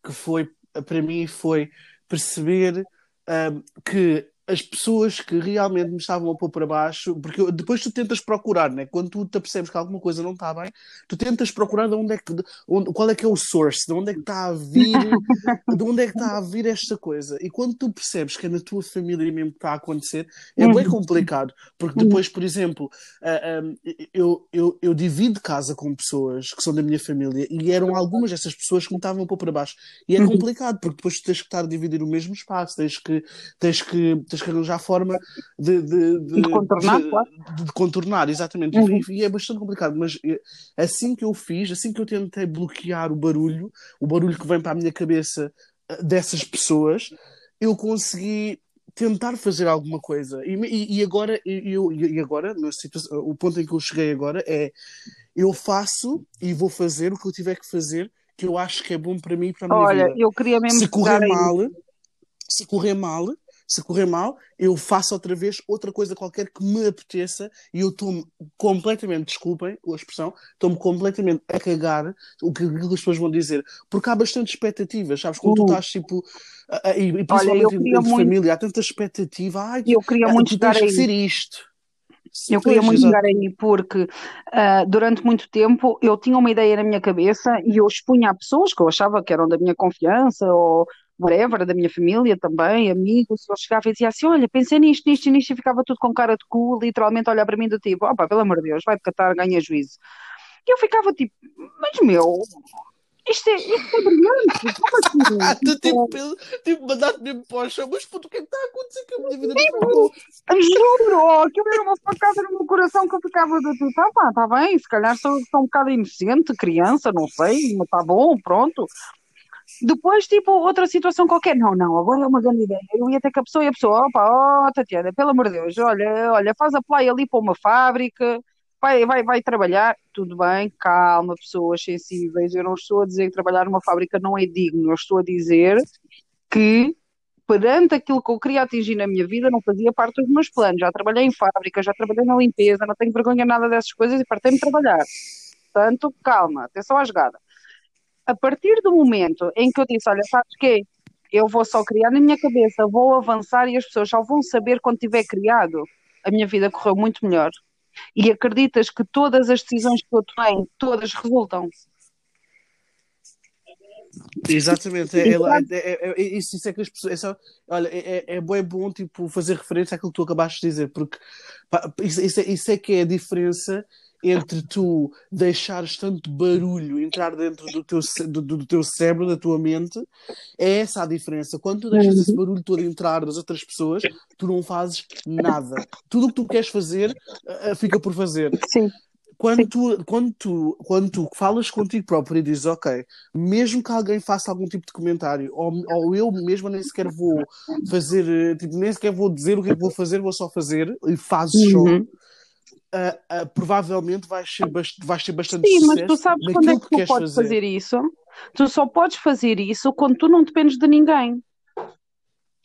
que foi, para mim, foi perceber um, que as pessoas que realmente me estavam a pôr para baixo, porque depois tu tentas procurar, né? quando tu te percebes que alguma coisa não está bem, tu tentas procurar de onde é que, de onde, qual é que é o source, de onde é que está a vir, de onde é que está a vir esta coisa. E quando tu percebes que é na tua família mesmo que está a acontecer, é bem uhum. complicado, porque uhum. depois, por exemplo, uh, eu, eu, eu divido casa com pessoas que são da minha família e eram algumas dessas pessoas que me estavam a pôr para baixo. E é uhum. complicado, porque depois tu tens que estar a dividir o mesmo espaço, tens que, tens que tens que arranjar forma de, de, de, de contornar, claro. de, contornar, exatamente. Uhum. E, e, é bastante complicado, mas eh, assim que eu fiz, assim que eu tentei bloquear o barulho, o barulho que vem para a minha cabeça eh, dessas pessoas, eu consegui tentar fazer alguma coisa. E, e, e agora, eu, e agora situação, o ponto em que eu cheguei agora é eu faço e vou fazer o que eu tiver que fazer que eu acho que é bom para mim e para a minha Olha, vida. eu queria mesmo se correr mal, se correr mal, se correr mal, eu faço outra vez outra coisa qualquer que me apeteça e eu estou-me completamente, desculpem a expressão, estou-me completamente a cagar o que, as pessoas vão dizer, porque há bastante expectativas, sabes? Quando tu uhum. estás tipo. E, e principalmente Olha, entre muito... família, há tanta expectativa. Ai, eu queria ah, muito tu tens que ser isto. Eu queria muito chegar aí porque uh, durante muito tempo eu tinha uma ideia na minha cabeça e eu expunha a pessoas que eu achava que eram da minha confiança ou whatever, da minha família também, amigos, eu chegava e dizia assim, olha, pensei nisto, nisto e nisto e ficava tudo com cara de cu, literalmente olhar para mim do tipo, opa, pelo amor de Deus, vai-te catar, ganha juízo. E eu ficava tipo, mas meu, isto é, isto é brilhante, como assim? tu tipo, tipo mandaste mesmo para o chão, mas puto, o que é que está a acontecer com a minha vida? Tipo, juro, oh, aquilo era uma facada no meu coração que eu ficava do tipo, ah pá, está bem, se calhar sou, sou um bocado inocente, criança, não sei, mas está bom, pronto. Depois, tipo, outra situação qualquer. Não, não, agora é uma grande ideia. Eu ia ter que a pessoa e a pessoa, opa, oh, Tatiana, pelo amor de Deus, olha, olha, faz a play ali para uma fábrica, vai, vai, vai trabalhar. Tudo bem, calma, pessoas sensíveis. Eu não estou a dizer que trabalhar numa fábrica não é digno. Eu estou a dizer que perante aquilo que eu queria atingir na minha vida, não fazia parte dos meus planos. Já trabalhei em fábrica, já trabalhei na limpeza, não tenho vergonha nada dessas coisas e partei-me trabalhar. Portanto, calma, atenção à jogada a partir do momento em que eu disse, olha, sabes que eu vou só criar na minha cabeça, vou avançar e as pessoas só vão saber quando tiver criado, a minha vida correu muito melhor. E acreditas que todas as decisões que eu tenho, todas resultam. Exatamente, é, é, é, isso, isso, é que as pessoas. É só, olha, é, é, bom, é bom tipo, fazer referência àquilo que tu acabaste de dizer, porque pá, isso, isso, isso é que é a diferença entre tu deixares tanto barulho entrar dentro do teu, do, do, teu cérebro, da tua mente, é essa a diferença. Quando tu deixas esse barulho todo entrar das outras pessoas, tu não fazes nada. Tudo o que tu queres fazer uh, fica por fazer. Sim. Quando tu, quando, tu, quando tu falas contigo próprio e dizes, ok, mesmo que alguém faça algum tipo de comentário, ou, ou eu mesmo nem sequer vou fazer, eh, tipo, nem sequer vou dizer o que é que vou fazer, vou só fazer, e fazes uhum. só, uh, uh, provavelmente vais ser, vais ter bastante Sim, mas tu sabes quando é que, que tu podes fazer. fazer isso? Tu só podes fazer isso quando tu não dependes de ninguém.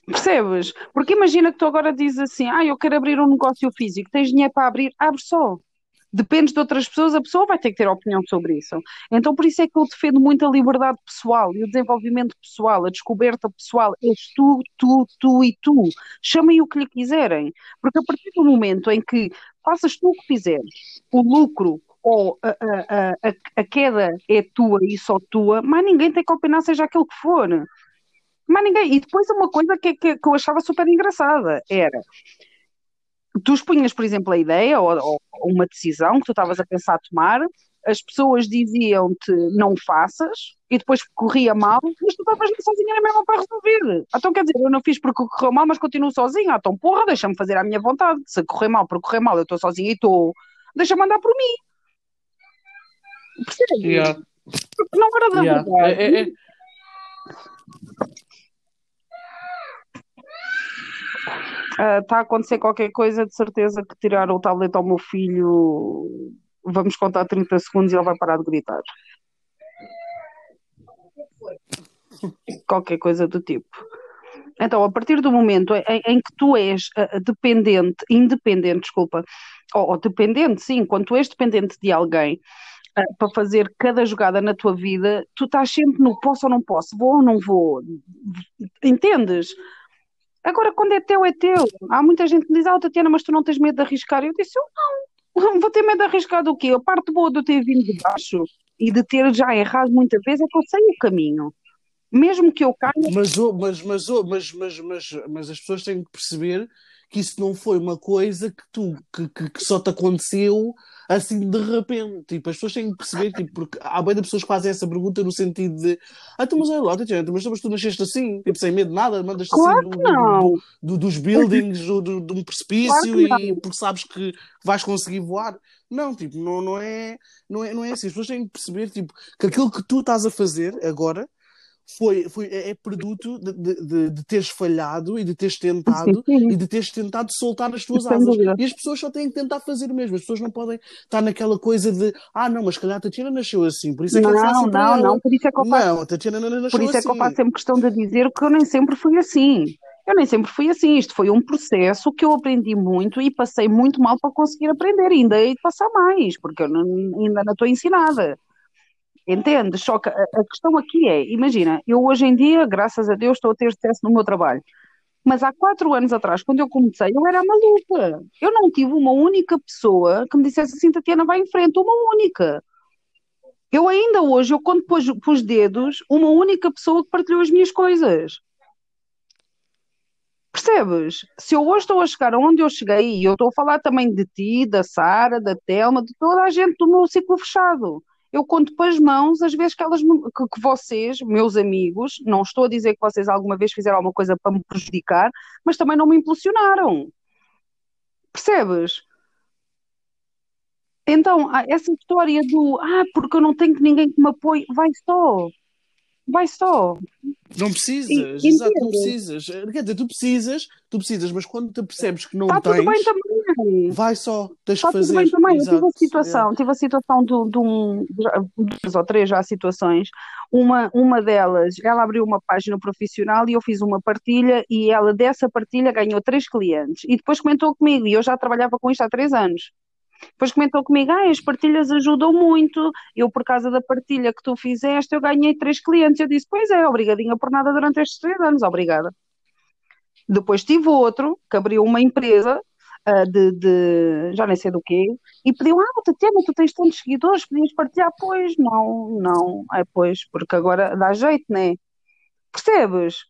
Percebes? Porque imagina que tu agora dizes assim: ah, eu quero abrir um negócio físico, tens dinheiro para abrir, abre só dependes de outras pessoas, a pessoa vai ter que ter opinião sobre isso. Então, por isso é que eu defendo muito a liberdade pessoal e o desenvolvimento pessoal, a descoberta pessoal. És tu, tu, tu e tu. Chamem o que lhe quiserem. Porque a partir do momento em que faças tu o que fizeres, o lucro ou a, a, a, a queda é tua e só tua, mas ninguém tem que opinar, seja aquilo que for. Mas ninguém. E depois uma coisa que, que, que eu achava super engraçada era tu expunhas, por exemplo, a ideia ou, ou, uma decisão que tu estavas a pensar tomar, as pessoas diziam-te não faças, e depois corria mal, mas tu estavas sozinha na mesma para resolver. Então quer dizer, eu não fiz porque correu mal, mas continuo sozinha. Então, porra, deixa-me fazer a minha vontade. Se correr mal por correr mal, eu estou sozinha e estou. Deixa-me andar por mim. Percebes? Yeah. Porque da yeah. verdade. É, é, é está ah, a acontecer qualquer coisa, de certeza que tirar o tablet ao meu filho, vamos contar 30 segundos e ele vai parar de gritar. Qualquer coisa do tipo. Então, a partir do momento em, em que tu és uh, dependente, independente, desculpa, ou, ou, dependente, sim, quando tu és dependente de alguém uh, para fazer cada jogada na tua vida, tu estás sempre no posso ou não posso, vou ou não vou, entendes? Agora, quando é teu, é teu. Há muita gente que diz, ah, Tatiana, mas tu não tens medo de arriscar. Eu disse, eu não, vou ter medo de arriscar do quê? A parte boa de eu ter vindo de baixo e de ter já errado muitas vezes é que eu sei o caminho. Mesmo que eu caia. Mas, mas, mas, mas, mas, mas, mas as pessoas têm que perceber que isso não foi uma coisa que tu que, que, que só te aconteceu assim de repente. Tipo, as pessoas têm que perceber, tipo, porque há bem de pessoas que fazem essa pergunta no sentido de ah, então, mas olha lá, Tatiana, mas, mas tu nasceste assim, tipo, sem medo de nada, mandas claro assim do, do, do, dos buildings, do, do, de um precipício claro e porque sabes que vais conseguir voar. Não, tipo, não, não, é, não, é, não é assim. As pessoas têm que perceber, tipo, que aquilo que tu estás a fazer agora foi, foi, é, é produto de, de, de, teres falhado e de teres tentado sim, sim. e de teres tentado soltar as tuas asas. E as pessoas só têm que tentar fazer o mesmo. As pessoas não podem estar naquela coisa de ah, não, mas se calhar a Tatiana nasceu assim, por isso é que não, é não, ela. não, por isso é que eu faço, não, a Tatiana não nasceu por isso assim. é que eu faço sempre questão de dizer que eu nem sempre fui assim. Eu nem sempre fui assim. Isto foi um processo que eu aprendi muito e passei muito mal para conseguir aprender. E ainda hei de passar mais, porque eu não, ainda não estou ensinada. Entende? Só que a, questão aqui é, imagina, eu hoje em dia, graças a Deus, estou a ter sucesso no meu trabalho. Mas há quatro anos atrás, quando eu comecei, eu era maluca. Eu não tive uma única pessoa que me dissesse assim, Tatiana, vai em frente, uma única. Eu ainda hoje, eu conto pus, pus dedos, uma única pessoa que partilhou as minhas coisas. Percebes? Se eu hoje estou a chegar onde eu cheguei, e eu estou a falar também de ti, da Sara, da Telma, de toda a gente do meu ciclo fechado eu conto para as mãos as vezes que elas que, que, vocês, meus amigos, não estou a dizer que vocês alguma vez fizeram alguma coisa para me prejudicar, mas também não me impulsionaram. Percebes? Então, essa história do ah, porque eu não tenho ninguém que me apoie, vai só. Vai só. Não precisas, e, exato, não precisas. Quer dizer, tu precisas, tu precisas, mas quando tu percebes que não tens. tudo bem também. Vai só, tens Está que fazer. tudo bem também. Exato. Eu tive a situação, é. tive a situação de, de um, duas ou três já situações. Uma, uma delas, ela abriu uma página profissional e eu fiz uma partilha e ela dessa partilha ganhou três clientes. E depois comentou comigo, e eu já trabalhava com isto há três anos. Depois comentou comigo, ah, as partilhas ajudam muito, eu por causa da partilha que tu fizeste, eu ganhei três clientes. Eu disse, pois é, obrigadinha por nada durante estes três anos, obrigada. Depois tive outro, que abriu uma empresa uh, de, de, já nem sei do quê, e pediu, ah, Tatiana, tu tens tantos seguidores, podias partilhar? Pois, não, não, é pois, porque agora dá jeito, né? Percebes?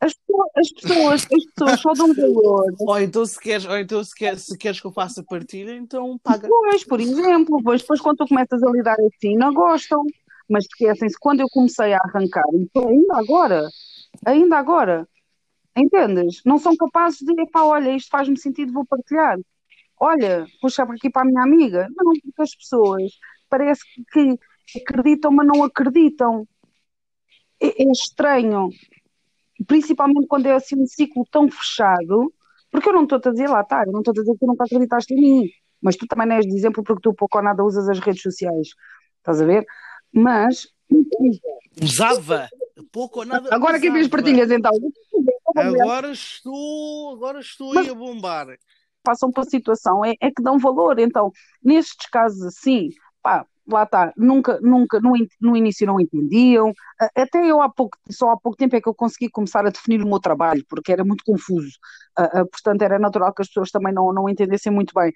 As, as, pessoas, as pessoas só dão valor. Ou então se queres, ou então se queres, se queres que eu faça partilha, então paga. Pois, por exemplo, pois, depois quando tu começas a lidar assim, não gostam. Mas esquecem-se, quando eu comecei a arrancar, então, ainda agora, ainda agora, entendes? Não são capazes de pá, olha, isto faz-me sentido, vou partilhar. Olha, puxar aqui para a minha amiga. Não, porque as pessoas parece que acreditam, mas não acreditam. É, é estranho principalmente quando é assim um ciclo tão fechado, porque eu não estou a dizer lá, tá, eu não estou a dizer que tu nunca acreditaste em mim, mas tu também não és de exemplo porque tu pouco ou nada usas as redes sociais, estás a ver? Mas. Usava! Pouco ou nada. Agora quem vês partilhas então? Agora estou, agora estou mas, aí a bombar. Passam para a situação, é, é que dão valor. Então, nestes casos assim, pá, lá está, nunca, nunca, no, no início não entendiam, até eu há pouco, só há pouco tempo é que eu consegui começar a definir o meu trabalho, porque era muito confuso, uh, uh, portanto era natural que as pessoas também não, não entendessem muito bem,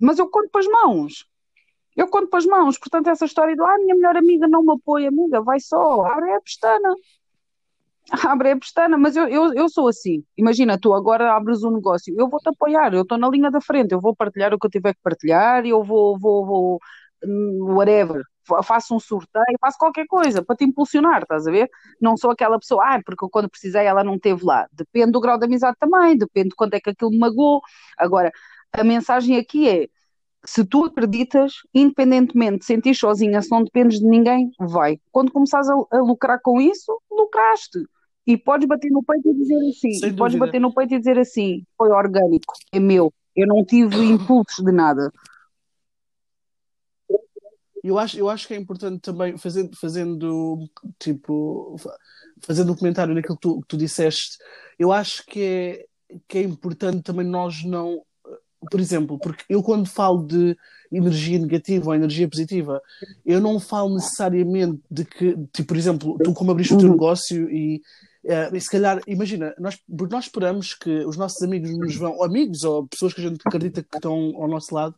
mas eu conto para as mãos, eu conto para as mãos, portanto essa história de, ah, minha melhor amiga não me apoia, amiga, vai só, abre a pestana, abre a pestana, mas eu, eu, eu sou assim, imagina, tu agora abres um negócio, eu vou-te apoiar, eu estou na linha da frente, eu vou partilhar o que eu tiver que partilhar, eu vou, vou, vou whatever, faço um sorteio, faço qualquer coisa para te impulsionar, estás a ver? Não sou aquela pessoa, ah, porque quando precisei ela não esteve lá. Depende do grau de amizade também, depende de quanto é que aquilo me magoou. Agora, a mensagem aqui é: se tu acreditas, independentemente de sentir sozinha, se não dependes de ninguém, vai. Quando começares a, a lucrar com isso, lucraste. E podes bater no peito e dizer assim, podes bater no peito e dizer assim, foi orgânico, é meu, eu não tive impulsos de nada eu acho, eu acho que é importante também, fazendo, fazendo tipo, fazendo um comentário naquilo que tu, que tu disseste, eu acho que é, que é importante também nós não, por exemplo, porque eu quando falo de energia negativa ou energia positiva, eu não falo necessariamente de que, tipo, por exemplo, tu como abriste o teu uhum. negócio e Uh, e se calhar, imagina, nós, nós esperamos que os nossos amigos nos vão, ou amigos ou pessoas que a gente acredita que estão ao nosso lado,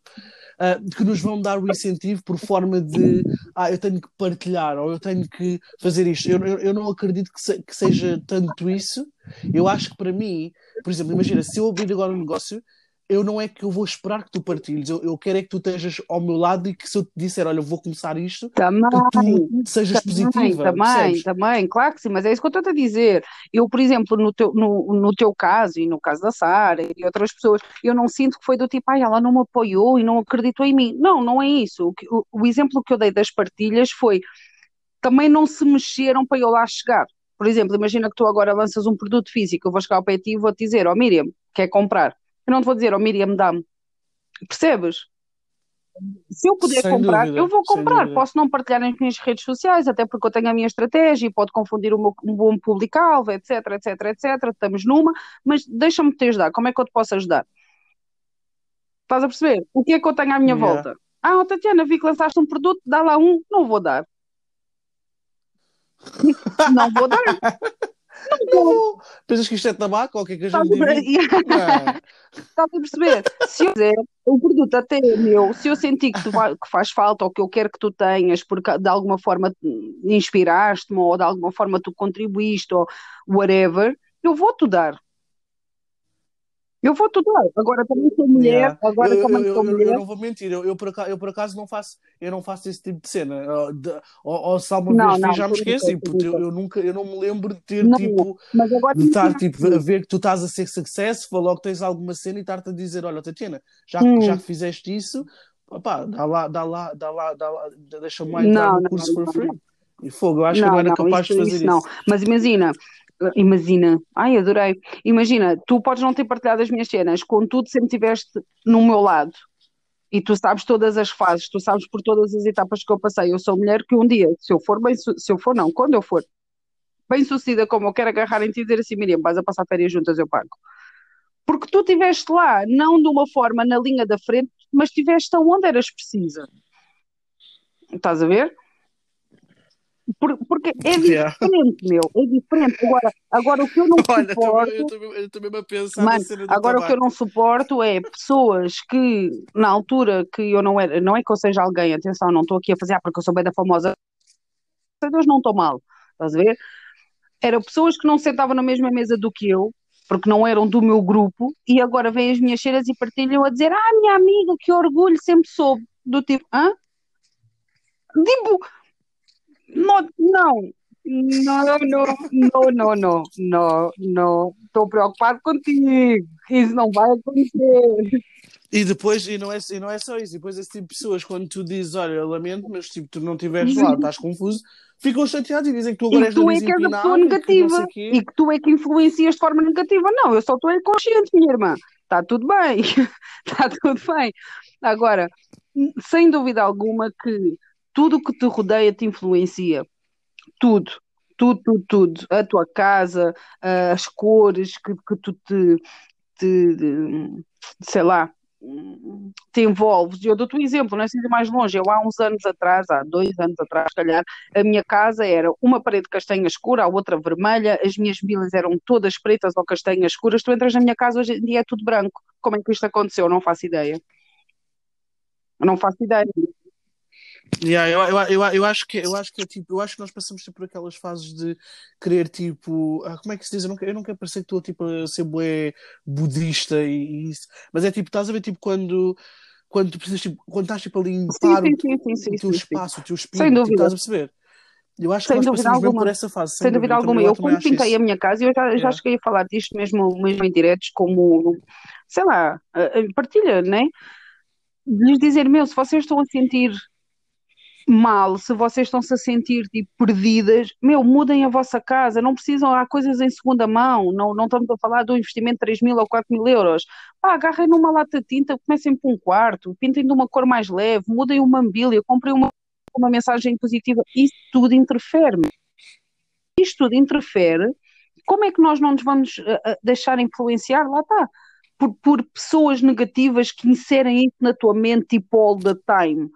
uh, que nos vão dar o incentivo por forma de ah, eu tenho que partilhar ou eu tenho que fazer isto. Eu, eu, eu não acredito que, se, que seja tanto isso. Eu acho que para mim, por exemplo, imagina, se eu abrir agora um negócio, eu não é que eu vou esperar que tu partilhes, eu, eu quero é que tu estejas ao meu lado e que se eu te disser, olha, eu vou começar isto, também, que tu sejas também, positiva. Também, percebes? também, claro que sim, mas é isso que eu estou a dizer. Eu, por exemplo, no teu, no, no teu caso e no caso da Sara e outras pessoas, eu não sinto que foi do tipo, ai, ela não me apoiou e não acreditou em mim. Não, não é isso. O, o, o exemplo que eu dei das partilhas foi, também não se mexeram para eu lá chegar. Por exemplo, imagina que tu agora lanças um produto físico, eu vou chegar ao pé e vou-te dizer, ó Miriam, quer comprar? Eu não te vou dizer, ó Miriam, dá-me. Percebes? Se eu puder Sem comprar, dúvida, eu vou comprar. Posso não partilhar nas minhas redes sociais, até porque eu tenho a minha estratégia e pode confundir o meu um bom público-alvo, etc, etc, etc. Estamos numa, mas deixa-me te ajudar. Como é que eu te posso ajudar? Estás a perceber? O que é que eu tenho à minha Yeah. volta? Ah, ó, Tatiana, vi que lançaste um produto, dá lá um, não vou dar. Não vou dar. Não vou. Pensas que isto é tabaco ou o que é que a gente? Não. estás a perceber? Se eu quiser, o produto até é meu, se eu sentir que, vai- que faz falta ou que eu quero que tu tenhas, porque de alguma forma te inspiraste-me ou de alguma forma tu contribuíste ou whatever, eu vou-te dar. Eu vou-te dar. Agora também sou mulher, Yeah. agora Eu, também eu, sou eu, eu mulher. não vou mentir, eu, eu, por acaso, eu por acaso não faço, eu não faço esse tipo de cena. Ou, de- ou, se alguma Não, vez não, fiz, já me esqueci, porque eu, nunca. eu não me lembro de ter Não, tipo, de estar tipo, a ver que tu estás a ser successful ou que tens alguma cena e estar-te a dizer, olha, Tatiana, já, que- já Hum, que fizeste isso, opá, dá lá, dá lá, dá lá, dá lá, deixa-me lá entrar não, no não, curso for não, free. não. E fogo, eu acho que eu não Não, era não, capaz de isso, fazer isso não. isso. Mas imagina, imagina, ai, adorei. Imagina, tu podes não ter partilhado as minhas cenas, contudo, sempre estiveste no meu lado. E tu sabes todas as fases, tu sabes por todas as etapas que eu passei. Eu sou mulher que um dia, se eu for bem, se eu for não, quando eu for bem sucedida como eu quero agarrar em ti e dizer assim, Miriam, vais a passar férias juntas, eu pago. Porque tu estiveste lá, não de uma forma na linha da frente, mas estiveste aonde eras precisa. Estás a ver? Por- Porque é Yeah. diferente, meu, é diferente. Agora, agora o que eu não Olha, eu suporto, estou mesmo- eu estou mesmo a pensar do agora o que eu não suporto é pessoas que, na altura que eu não era, não é que eu seja alguém, atenção, não estou aqui a fazer, ah, porque eu sou bem da famosa, Deus não estou mal, estás a ver? Eram pessoas que não sentavam na mesma mesa do que eu, porque não eram do meu grupo, e agora vêm as minhas cheiras e partilham a dizer, ah, minha amiga, que orgulho, sempre soube, do tipo, hã? Tipo, não, não, não, não, não, não, não, não, não, estou preocupado contigo, isso não vai acontecer. E depois, e não, é, e não é só isso, depois esse tipo de pessoas, quando tu dizes, olha, eu lamento, mas tipo, tu não estiveres lá, estás confuso, ficam chateados e dizem que tu agora E és tu é que és a pessoa empinado e que negativa, e que tu é que influencias de forma negativa. Não, eu só estou inconsciente, minha irmã. Está tudo bem, está tudo bem. Agora, sem dúvida alguma que tudo o que te rodeia te influencia. Tudo, tudo, tudo, tudo. A tua casa, as cores que, que tu te, te, sei lá, te envolves. Eu dou-te um exemplo, não é assim de mais longe. Eu há uns anos atrás, há dois anos atrás, se calhar, a minha casa era uma parede castanha escura, a outra vermelha, as minhas mobílias eram todas pretas ou castanhas escuras. Tu entras na minha casa hoje em dia é tudo branco. Como é que isto aconteceu? Não faço ideia. Não faço ideia. Yeah, eu, eu, eu, eu, acho que, eu acho que é tipo, eu acho que nós passamos tipo, por aquelas fases de querer tipo, ah, como é que se diz? Eu quero- eu quero parecer que estou tipo, a ser bué budista e, e isso, mas é tipo, estás a ver tipo quando, quando tu precisas, tipo, quando estás tipo a limpar sim, o, sim, sim, sim, o teu espaço, o teu espírito, tipo, estás a perceber? Eu acho que Sem nós dúvida passamos mesmo por alguma. essa fase, Sem sem dúvida dúvida. alguma. Eu quando pintei isso. a minha casa, eu já, já Yeah. cheguei a falar disto mesmo, mesmo em diretos, como, sei lá, eh, eh, partilha, né? De lhes dizer, meu, se vocês estão a sentir mal, se vocês estão-se a sentir tipo, perdidas, meu, mudem a vossa casa, não precisam, há coisas em segunda mão, não, não estamos a falar de um investimento de 3 mil ou 4 mil euros. Pá, agarrem numa lata de tinta, comecem por um quarto, pintem de uma cor mais leve, mudem uma mobília, comprem uma, uma mensagem positiva, isso tudo interfere. Isto tudo interfere. Como é que nós não nos vamos uh, deixar influenciar? Lá está. Por, por pessoas negativas que inserem isso na tua mente tipo all the time.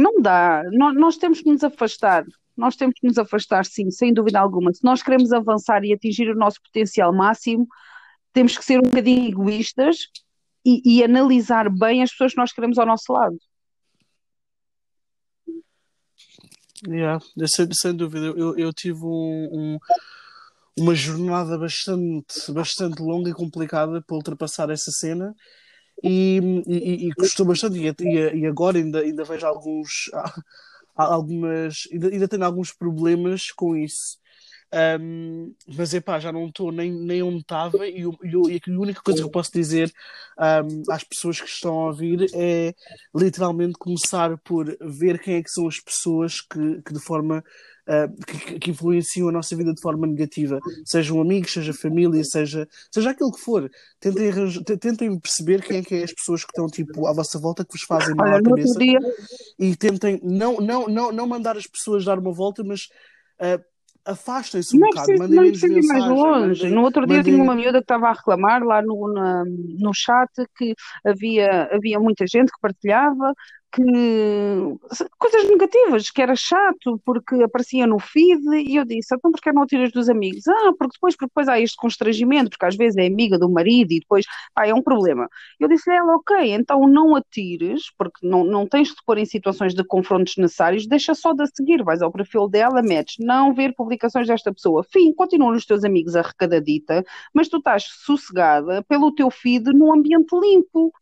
Não dá. Nós, nós temos que nos afastar. nós temos que nos afastar, sim, sem dúvida alguma. Se nós queremos avançar e atingir o nosso potencial máximo, temos que ser um bocadinho egoístas e, e analisar bem as pessoas que nós queremos ao nosso lado. Yeah, sem, sem dúvida. Eu, eu tive um, um, uma jornada bastante, bastante longa e complicada para ultrapassar essa cena e, e, e custou bastante. E, e, agora ainda, ainda vejo alguns. algumas. Ainda, ainda tenho alguns problemas com isso. Um, mas epá, já não estou nem, nem onde estava e, e a única coisa que eu posso dizer um, às pessoas que estão a ouvir é literalmente começar por ver quem é que são as pessoas que, que de forma uh, que, que, influenciam a nossa vida de forma negativa, sejam amigos, seja família, seja, seja aquilo que for. Tentem, tentem perceber quem é que é as pessoas que estão tipo à vossa volta que vos fazem mal à cabeça e tentem não, não, não, não mandar as pessoas dar uma volta, mas uh, afastem-se um não bocado, preciso, mandem menos mensagem. mais longe. Mandem, no outro dia mandem... tinha uma miúda que estava a reclamar lá no, na, no chat que havia, havia muita gente que partilhava que coisas negativas, que era chato porque aparecia no feed e eu disse, então porque não tiras dos amigos? Ah, porque depois, porque depois há este constrangimento, porque às vezes é amiga do marido e depois ah, é um problema. Eu disse a ela, ok, então não atires, porque não, não tens de pôr em situações de confrontos necessários, deixa só de seguir, vais ao perfil dela, metes, não ver publicações desta pessoa. Fim, continuam os teus amigos arrecadadita, mas tu estás sossegada pelo teu feed num ambiente limpo.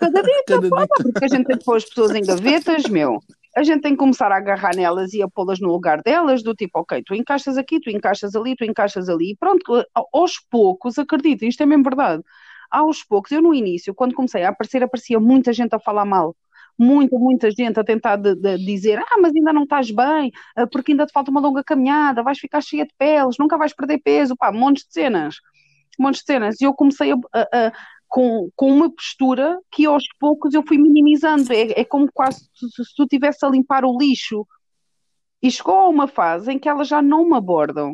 Cada dia, Cada porque a gente tem que pôr as pessoas em gavetas, meu. A gente tem que começar a agarrar nelas e a pô-las no lugar delas, do tipo, ok, tu encaixas aqui, tu encaixas ali, tu encaixas ali, e pronto, aos poucos, acredito, isto é mesmo verdade. Aos poucos, eu no início, quando comecei a aparecer, aparecia muita gente a falar mal muita, muita gente a tentar de, de dizer ah, mas ainda não estás bem, ah, porque ainda te falta uma longa caminhada, vais ficar cheia de peles, nunca vais perder peso, pá, montes de cenas, montes de cenas. E eu comecei a, a, com, com uma postura que aos poucos eu fui minimizando. É, é como quase se, se tu estivesse a limpar o lixo. E chegou a uma fase em que elas já não me abordam.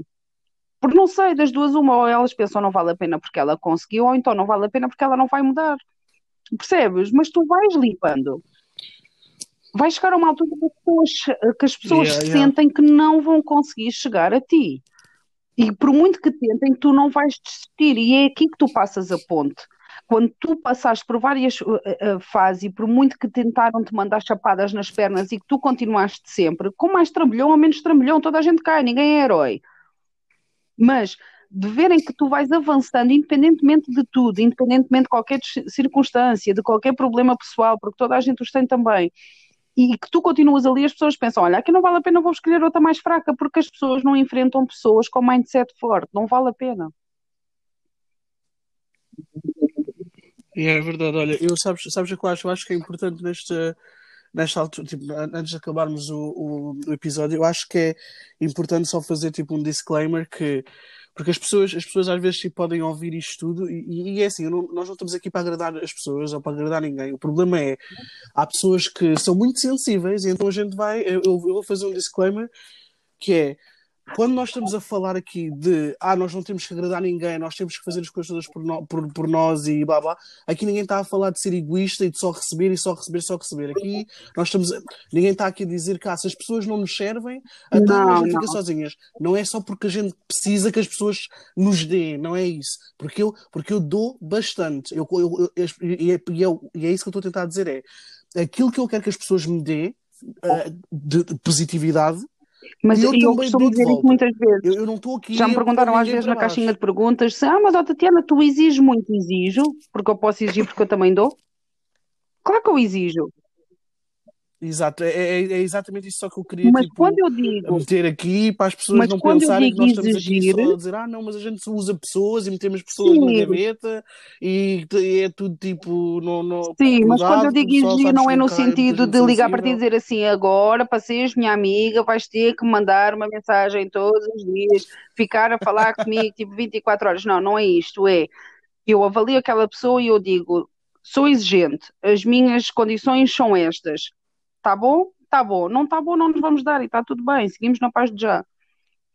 Porque não sei, das duas, uma, ou elas pensam não vale a pena porque ela conseguiu, ou então não vale a pena porque ela não vai mudar. Percebes? Mas tu vais limpando. Vai chegar a uma altura que as pessoas, que as pessoas yeah, yeah. sentem que não vão conseguir chegar a ti. E por muito que tentem, tu não vais desistir. E é aqui que tu passas a ponte quando tu passaste por várias uh, uh, fases e por muito que tentaram te mandar chapadas nas pernas e que tu continuaste sempre, com mais trambolhão ou menos trambolhão, toda a gente cai, ninguém é herói. Mas de verem que tu vais avançando independentemente de tudo, independentemente de qualquer circunstância, de qualquer problema pessoal, porque toda a gente os tem também, e que tu continuas ali, as pessoas pensam: olha, aqui não vale a pena, vou escolher outra mais fraca, porque as pessoas não enfrentam pessoas com mindset forte, não vale a pena. É verdade, olha, eu sabes, sabes eu acho? Eu acho que é importante nesta, nesta altura, tipo, antes de acabarmos o, o, o, episódio, eu acho que é importante só fazer tipo um disclaimer que porque as pessoas, as pessoas às vezes tipo, podem ouvir isto tudo e, e é assim, não, nós não estamos aqui para agradar as pessoas ou para agradar ninguém. O problema é há pessoas que são muito sensíveis e então a gente vai, eu, eu vou fazer um disclaimer que é quando nós estamos a falar aqui de ah, nós não temos que agradar ninguém, nós temos que fazer as coisas todas por, no, por, por nós e blá blá, aqui ninguém está a falar de ser egoísta e de só receber e só receber, só receber. Aqui nós estamos. A, ninguém está aqui a dizer que ah, se as pessoas não nos servem, então não, a gente fica sozinhas. Não é só porque a gente precisa que as pessoas nos deem, não é isso. Porque eu, porque eu dou bastante. Eu, eu, eu e, é, e, é, e é isso que eu estou a tentar dizer: é aquilo que eu quero que as pessoas me dêem uh, de, de positividade mas eu, eu costumo dizer isso muitas vezes. Eu, eu não estou aqui. Já me perguntaram às vezes na caixinha de perguntas se, ah, mas ó Tatiana, tu exiges muito, exijo, porque eu posso exigir porque eu também dou. Claro que eu exijo. Exato, é, é, é, exatamente isso só que eu queria mas tipo, quando eu digo, meter aqui para as pessoas não pensarem que nós estamos exigir, aqui só a dizer ah não, mas a gente usa pessoas e metemos pessoas sim. na gaveta e, e, é tudo tipo no, no Sim, mas quando eu digo exigir não é no sentido de ligar para ti e dizer assim agora para seres minha amiga vais ter que mandar uma mensagem todos os dias, ficar a falar comigo tipo 24 horas, não, não é isto, é eu avalio aquela pessoa e eu digo sou exigente, as minhas condições são estas Tá bom? Tá bom. Não tá bom, não nos vamos dar e está tudo bem. Seguimos na paz de já.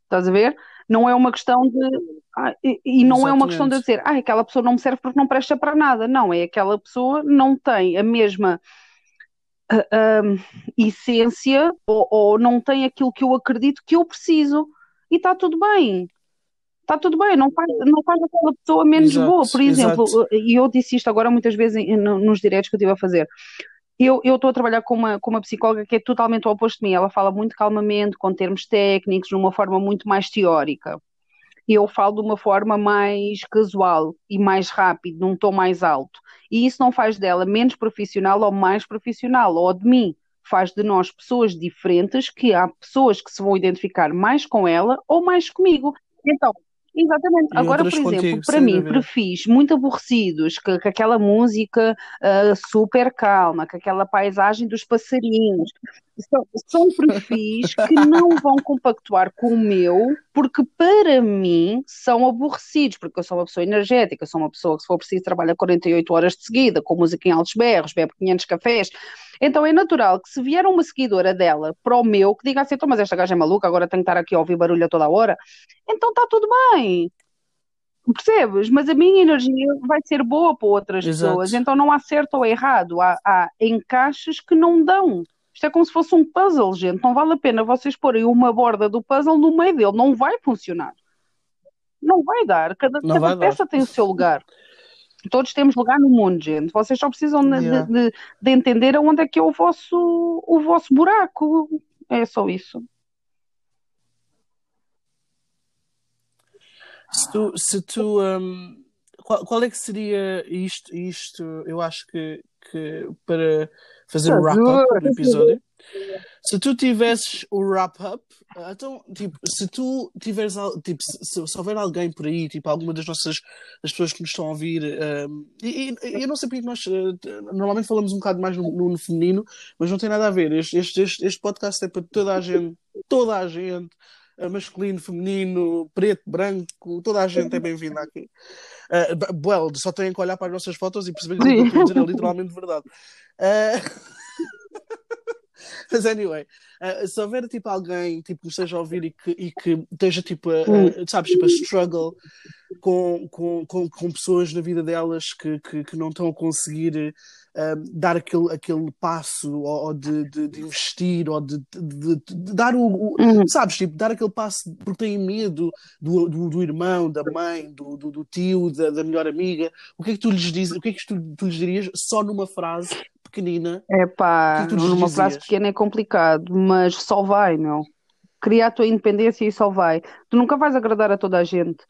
Estás a ver? Não é uma questão de. Ah, e, e, não Exatamente. é uma questão de dizer, ah, aquela pessoa não me serve porque não presta para nada. Não, é aquela pessoa não tem a mesma uh, essência ou, ou não tem aquilo que eu acredito que eu preciso. E está tudo bem. Está tudo bem, não faz, não faz aquela pessoa menos Exato, boa. Por exemplo, e eu disse isto agora muitas vezes nos diretos que eu estive a fazer. Eu estou a trabalhar com uma, com uma psicóloga que é totalmente o oposto de mim. Ela fala muito calmamente, com termos técnicos, de uma forma muito mais teórica. Eu falo de uma forma mais casual e mais rápido, num tom mais alto. E isso não faz dela menos profissional ou mais profissional, ou de mim. Faz de nós pessoas diferentes, que há pessoas que se vão identificar mais com ela ou mais comigo. Então, exatamente. E Agora, por exemplo, contigo, para mim, perfis muito aborrecidos, que, que aquela música ah, super calma, que aquela paisagem dos passarinhos, são, são perfis que não vão compactuar com o meu, porque para mim são aborrecidos, porque eu sou uma pessoa energética, sou uma pessoa que, se for preciso, trabalha 48 horas de seguida, com música em altos berros, bebe 500 cafés. Então é natural que se vier uma seguidora dela para o meu, que diga assim, então, mas esta gaja é maluca, agora tenho que estar aqui a ouvir barulho a toda a hora, então está tudo bem. Percebes? Mas a minha energia vai ser boa para outras Exato. pessoas, então não há certo ou errado, há, há encaixes que não dão. Isto é como se fosse um puzzle, gente. Não vale a pena vocês porem uma borda do puzzle no meio dele, não vai funcionar. Não vai dar. Cada, cada vai dar. peça tem o seu lugar. Todos temos lugar no mundo, gente. Vocês só precisam de, Yeah. de- de entender aonde é que é o vosso, o vosso buraco. É só isso. Se tu, se tu hum, qual, qual é que seria isto, isto, eu acho que, que para fazer o wrap-up do episódio, se tu tivesses o wrap-up, ah, então, tipo, se tu tiveres, tipo, se, se houver alguém por aí, tipo, alguma das nossas, das pessoas que nos estão a ouvir, hum, e, e- eu não sei porque nós eh, normalmente falamos um bocado mais no, no- no feminino, mas não tem nada a ver, este, este, este, este podcast é para toda a gente, toda a gente, masculino, feminino, preto, branco, toda a gente é bem-vinda aqui. Uh, well, só têm que olhar para as nossas fotos e perceber que o que eu estou a dizer é literalmente verdade. Uh, Mas anyway, uh, se houver tipo alguém tipo, que esteja a ouvir e que, e que esteja tipo a, a- sabes, tipo a struggle com, com, com, com pessoas na vida delas que, que, que não estão a conseguir uh, dar aquele, aquele passo ou, ou de, de, de investir ou de, de, dar o, o- Uhum. sabes, tipo, dar aquele passo porque têm medo do, do, do irmão, da mãe, do, do, do tio, da, da melhor amiga, o que é que tu lhes dizes, o que é que tu, tu lhes dirias só numa frase pequenina? É pá, numa frase pequena é complicado, mas só vai, meu. Cria a tua independência e só vai. Tu nunca vais agradar a toda a gente.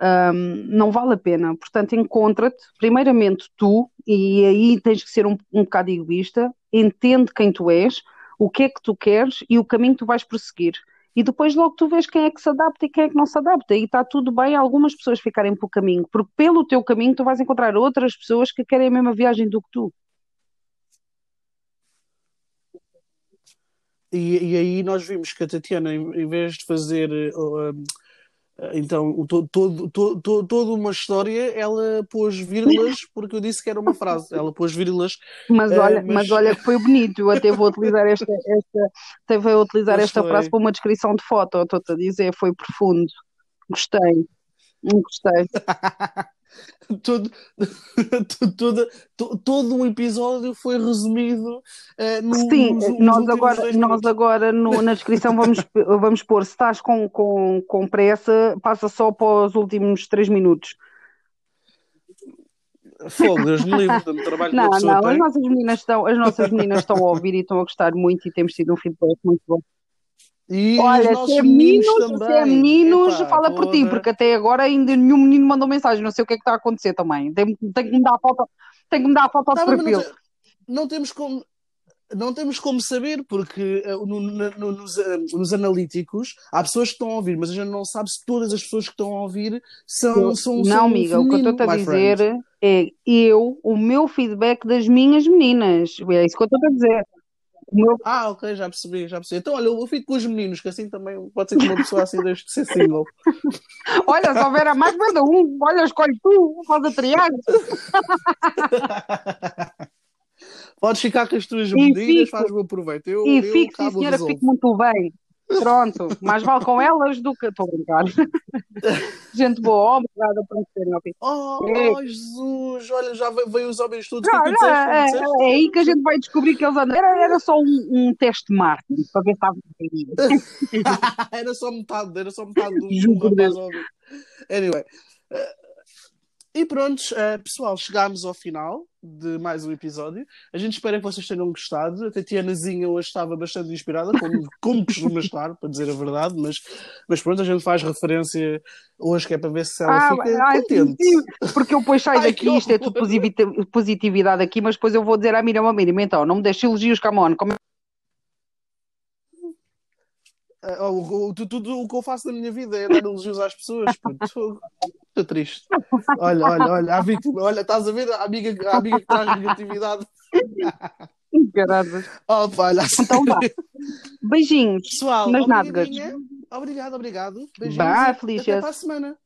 Ahm, não vale a pena. Portanto, encontra-te, primeiramente tu, e aí tens que ser um, um bocado egoísta, entende quem tu és, o que é que tu queres e o caminho que tu vais prosseguir. E depois logo tu vês quem é que se adapta e quem é que não se adapta. E está tudo bem algumas pessoas ficarem pelo caminho, porque pelo teu caminho tu vais encontrar outras pessoas que querem a mesma viagem do que tu. E, e aí nós vimos que a Tatiana, em, vez de fazer uh, uh, então todo, to- to- toda uma história, ela pôs vírgulas porque eu disse que era uma frase. Ela pôs vírgulas, Mas eh, olha, mas mas olha que foi bonito. Eu até vou utilizar esta, esta, até vou utilizar esta foi. frase para uma descrição de foto. Estou-te a dizer, foi profundo. Gostei. Gostei. todo, todo, to- todo um episódio foi resumido eh, no- Sim, nos, nós agora, nós agora no- na descrição vamos, vamos pôr, se estás com, com, com pressa, passa só para os últimos três minutos. Fogo, Deus me livre, trabalho que Não, pessoa não, as nossas meninas estão, as nossas meninas estão a ouvir e estão a gostar muito e temos tido um feedback muito bom. E Olha, se nossos é meninos meninos, se é meninos, Epá, fala por ti, porra. porque até agora ainda nenhum menino mandou mensagem, não sei o que é que está a acontecer também. Tem, tem que me dar a foto, tem que me dar a foto Tá perfil. não, não temos como. Não temos como saber, porque eh, no- no- no- nos, eh, nos analíticos há pessoas que estão a ouvir, mas a gente não sabe se todas as pessoas que estão a ouvir são, são, Não, são amiga, o que eu feminino, estou a dizer friend. é eu, o meu feedback das minhas meninas. É isso que eu estou a dizer. Meu- Ah, ok, já percebi, já percebi. Então, olha, eu fico com os meninos, que assim também pode ser que uma pessoa assim deixe de ser single. Olha, se houver a mais, manda um. Olha, escolhe tu, faz a triagem. Podes ficar com as tuas medidas, fico. faz o aproveito. Eu, E eu fico, sim, senhora, resolvo. fico muito bem. Pronto, mais vale com elas do que. Estou a brincar. Gente boa, obrigada por me terem ouvido. Oh, É. oh, Jesus, olha, já veio, veio os homens todos. Não, que é não, é, é aí que a gente vai descobrir que eles andam. Era, era só um, um teste de marketing para ver se estava era só metade, era só metade do, Juro por Deus. Anyway. Eh, e pronto, pessoal, chegámos ao final de mais um episódio. A gente espera que vocês tenham gostado. A Tatianazinha hoje estava bastante inspirada, como, como costuma estar, para dizer a verdade, mas, mas pronto, a gente faz referência hoje que é para ver se ela Ah, fica ai, contente. sim, porque eu depois saio Ai, daqui, isto é tudo positividade aqui, mas depois eu vou dizer à Miriam, "Ó, Miriam, então, não me deixes elogios, come on. Como... Eh, oh, o, o- tu- tudo o que eu faço na minha vida é dar elogios às pessoas. Estou triste. Olha, olha, olha, a vítima, olha, estás a ver a amiga, a amiga que traz negatividade. Caralho. Oh, olha, Então vá. Beijinhos. Pessoal, Nas nádegas. Obrigado, obrigado. Beijinhos e até para a semana.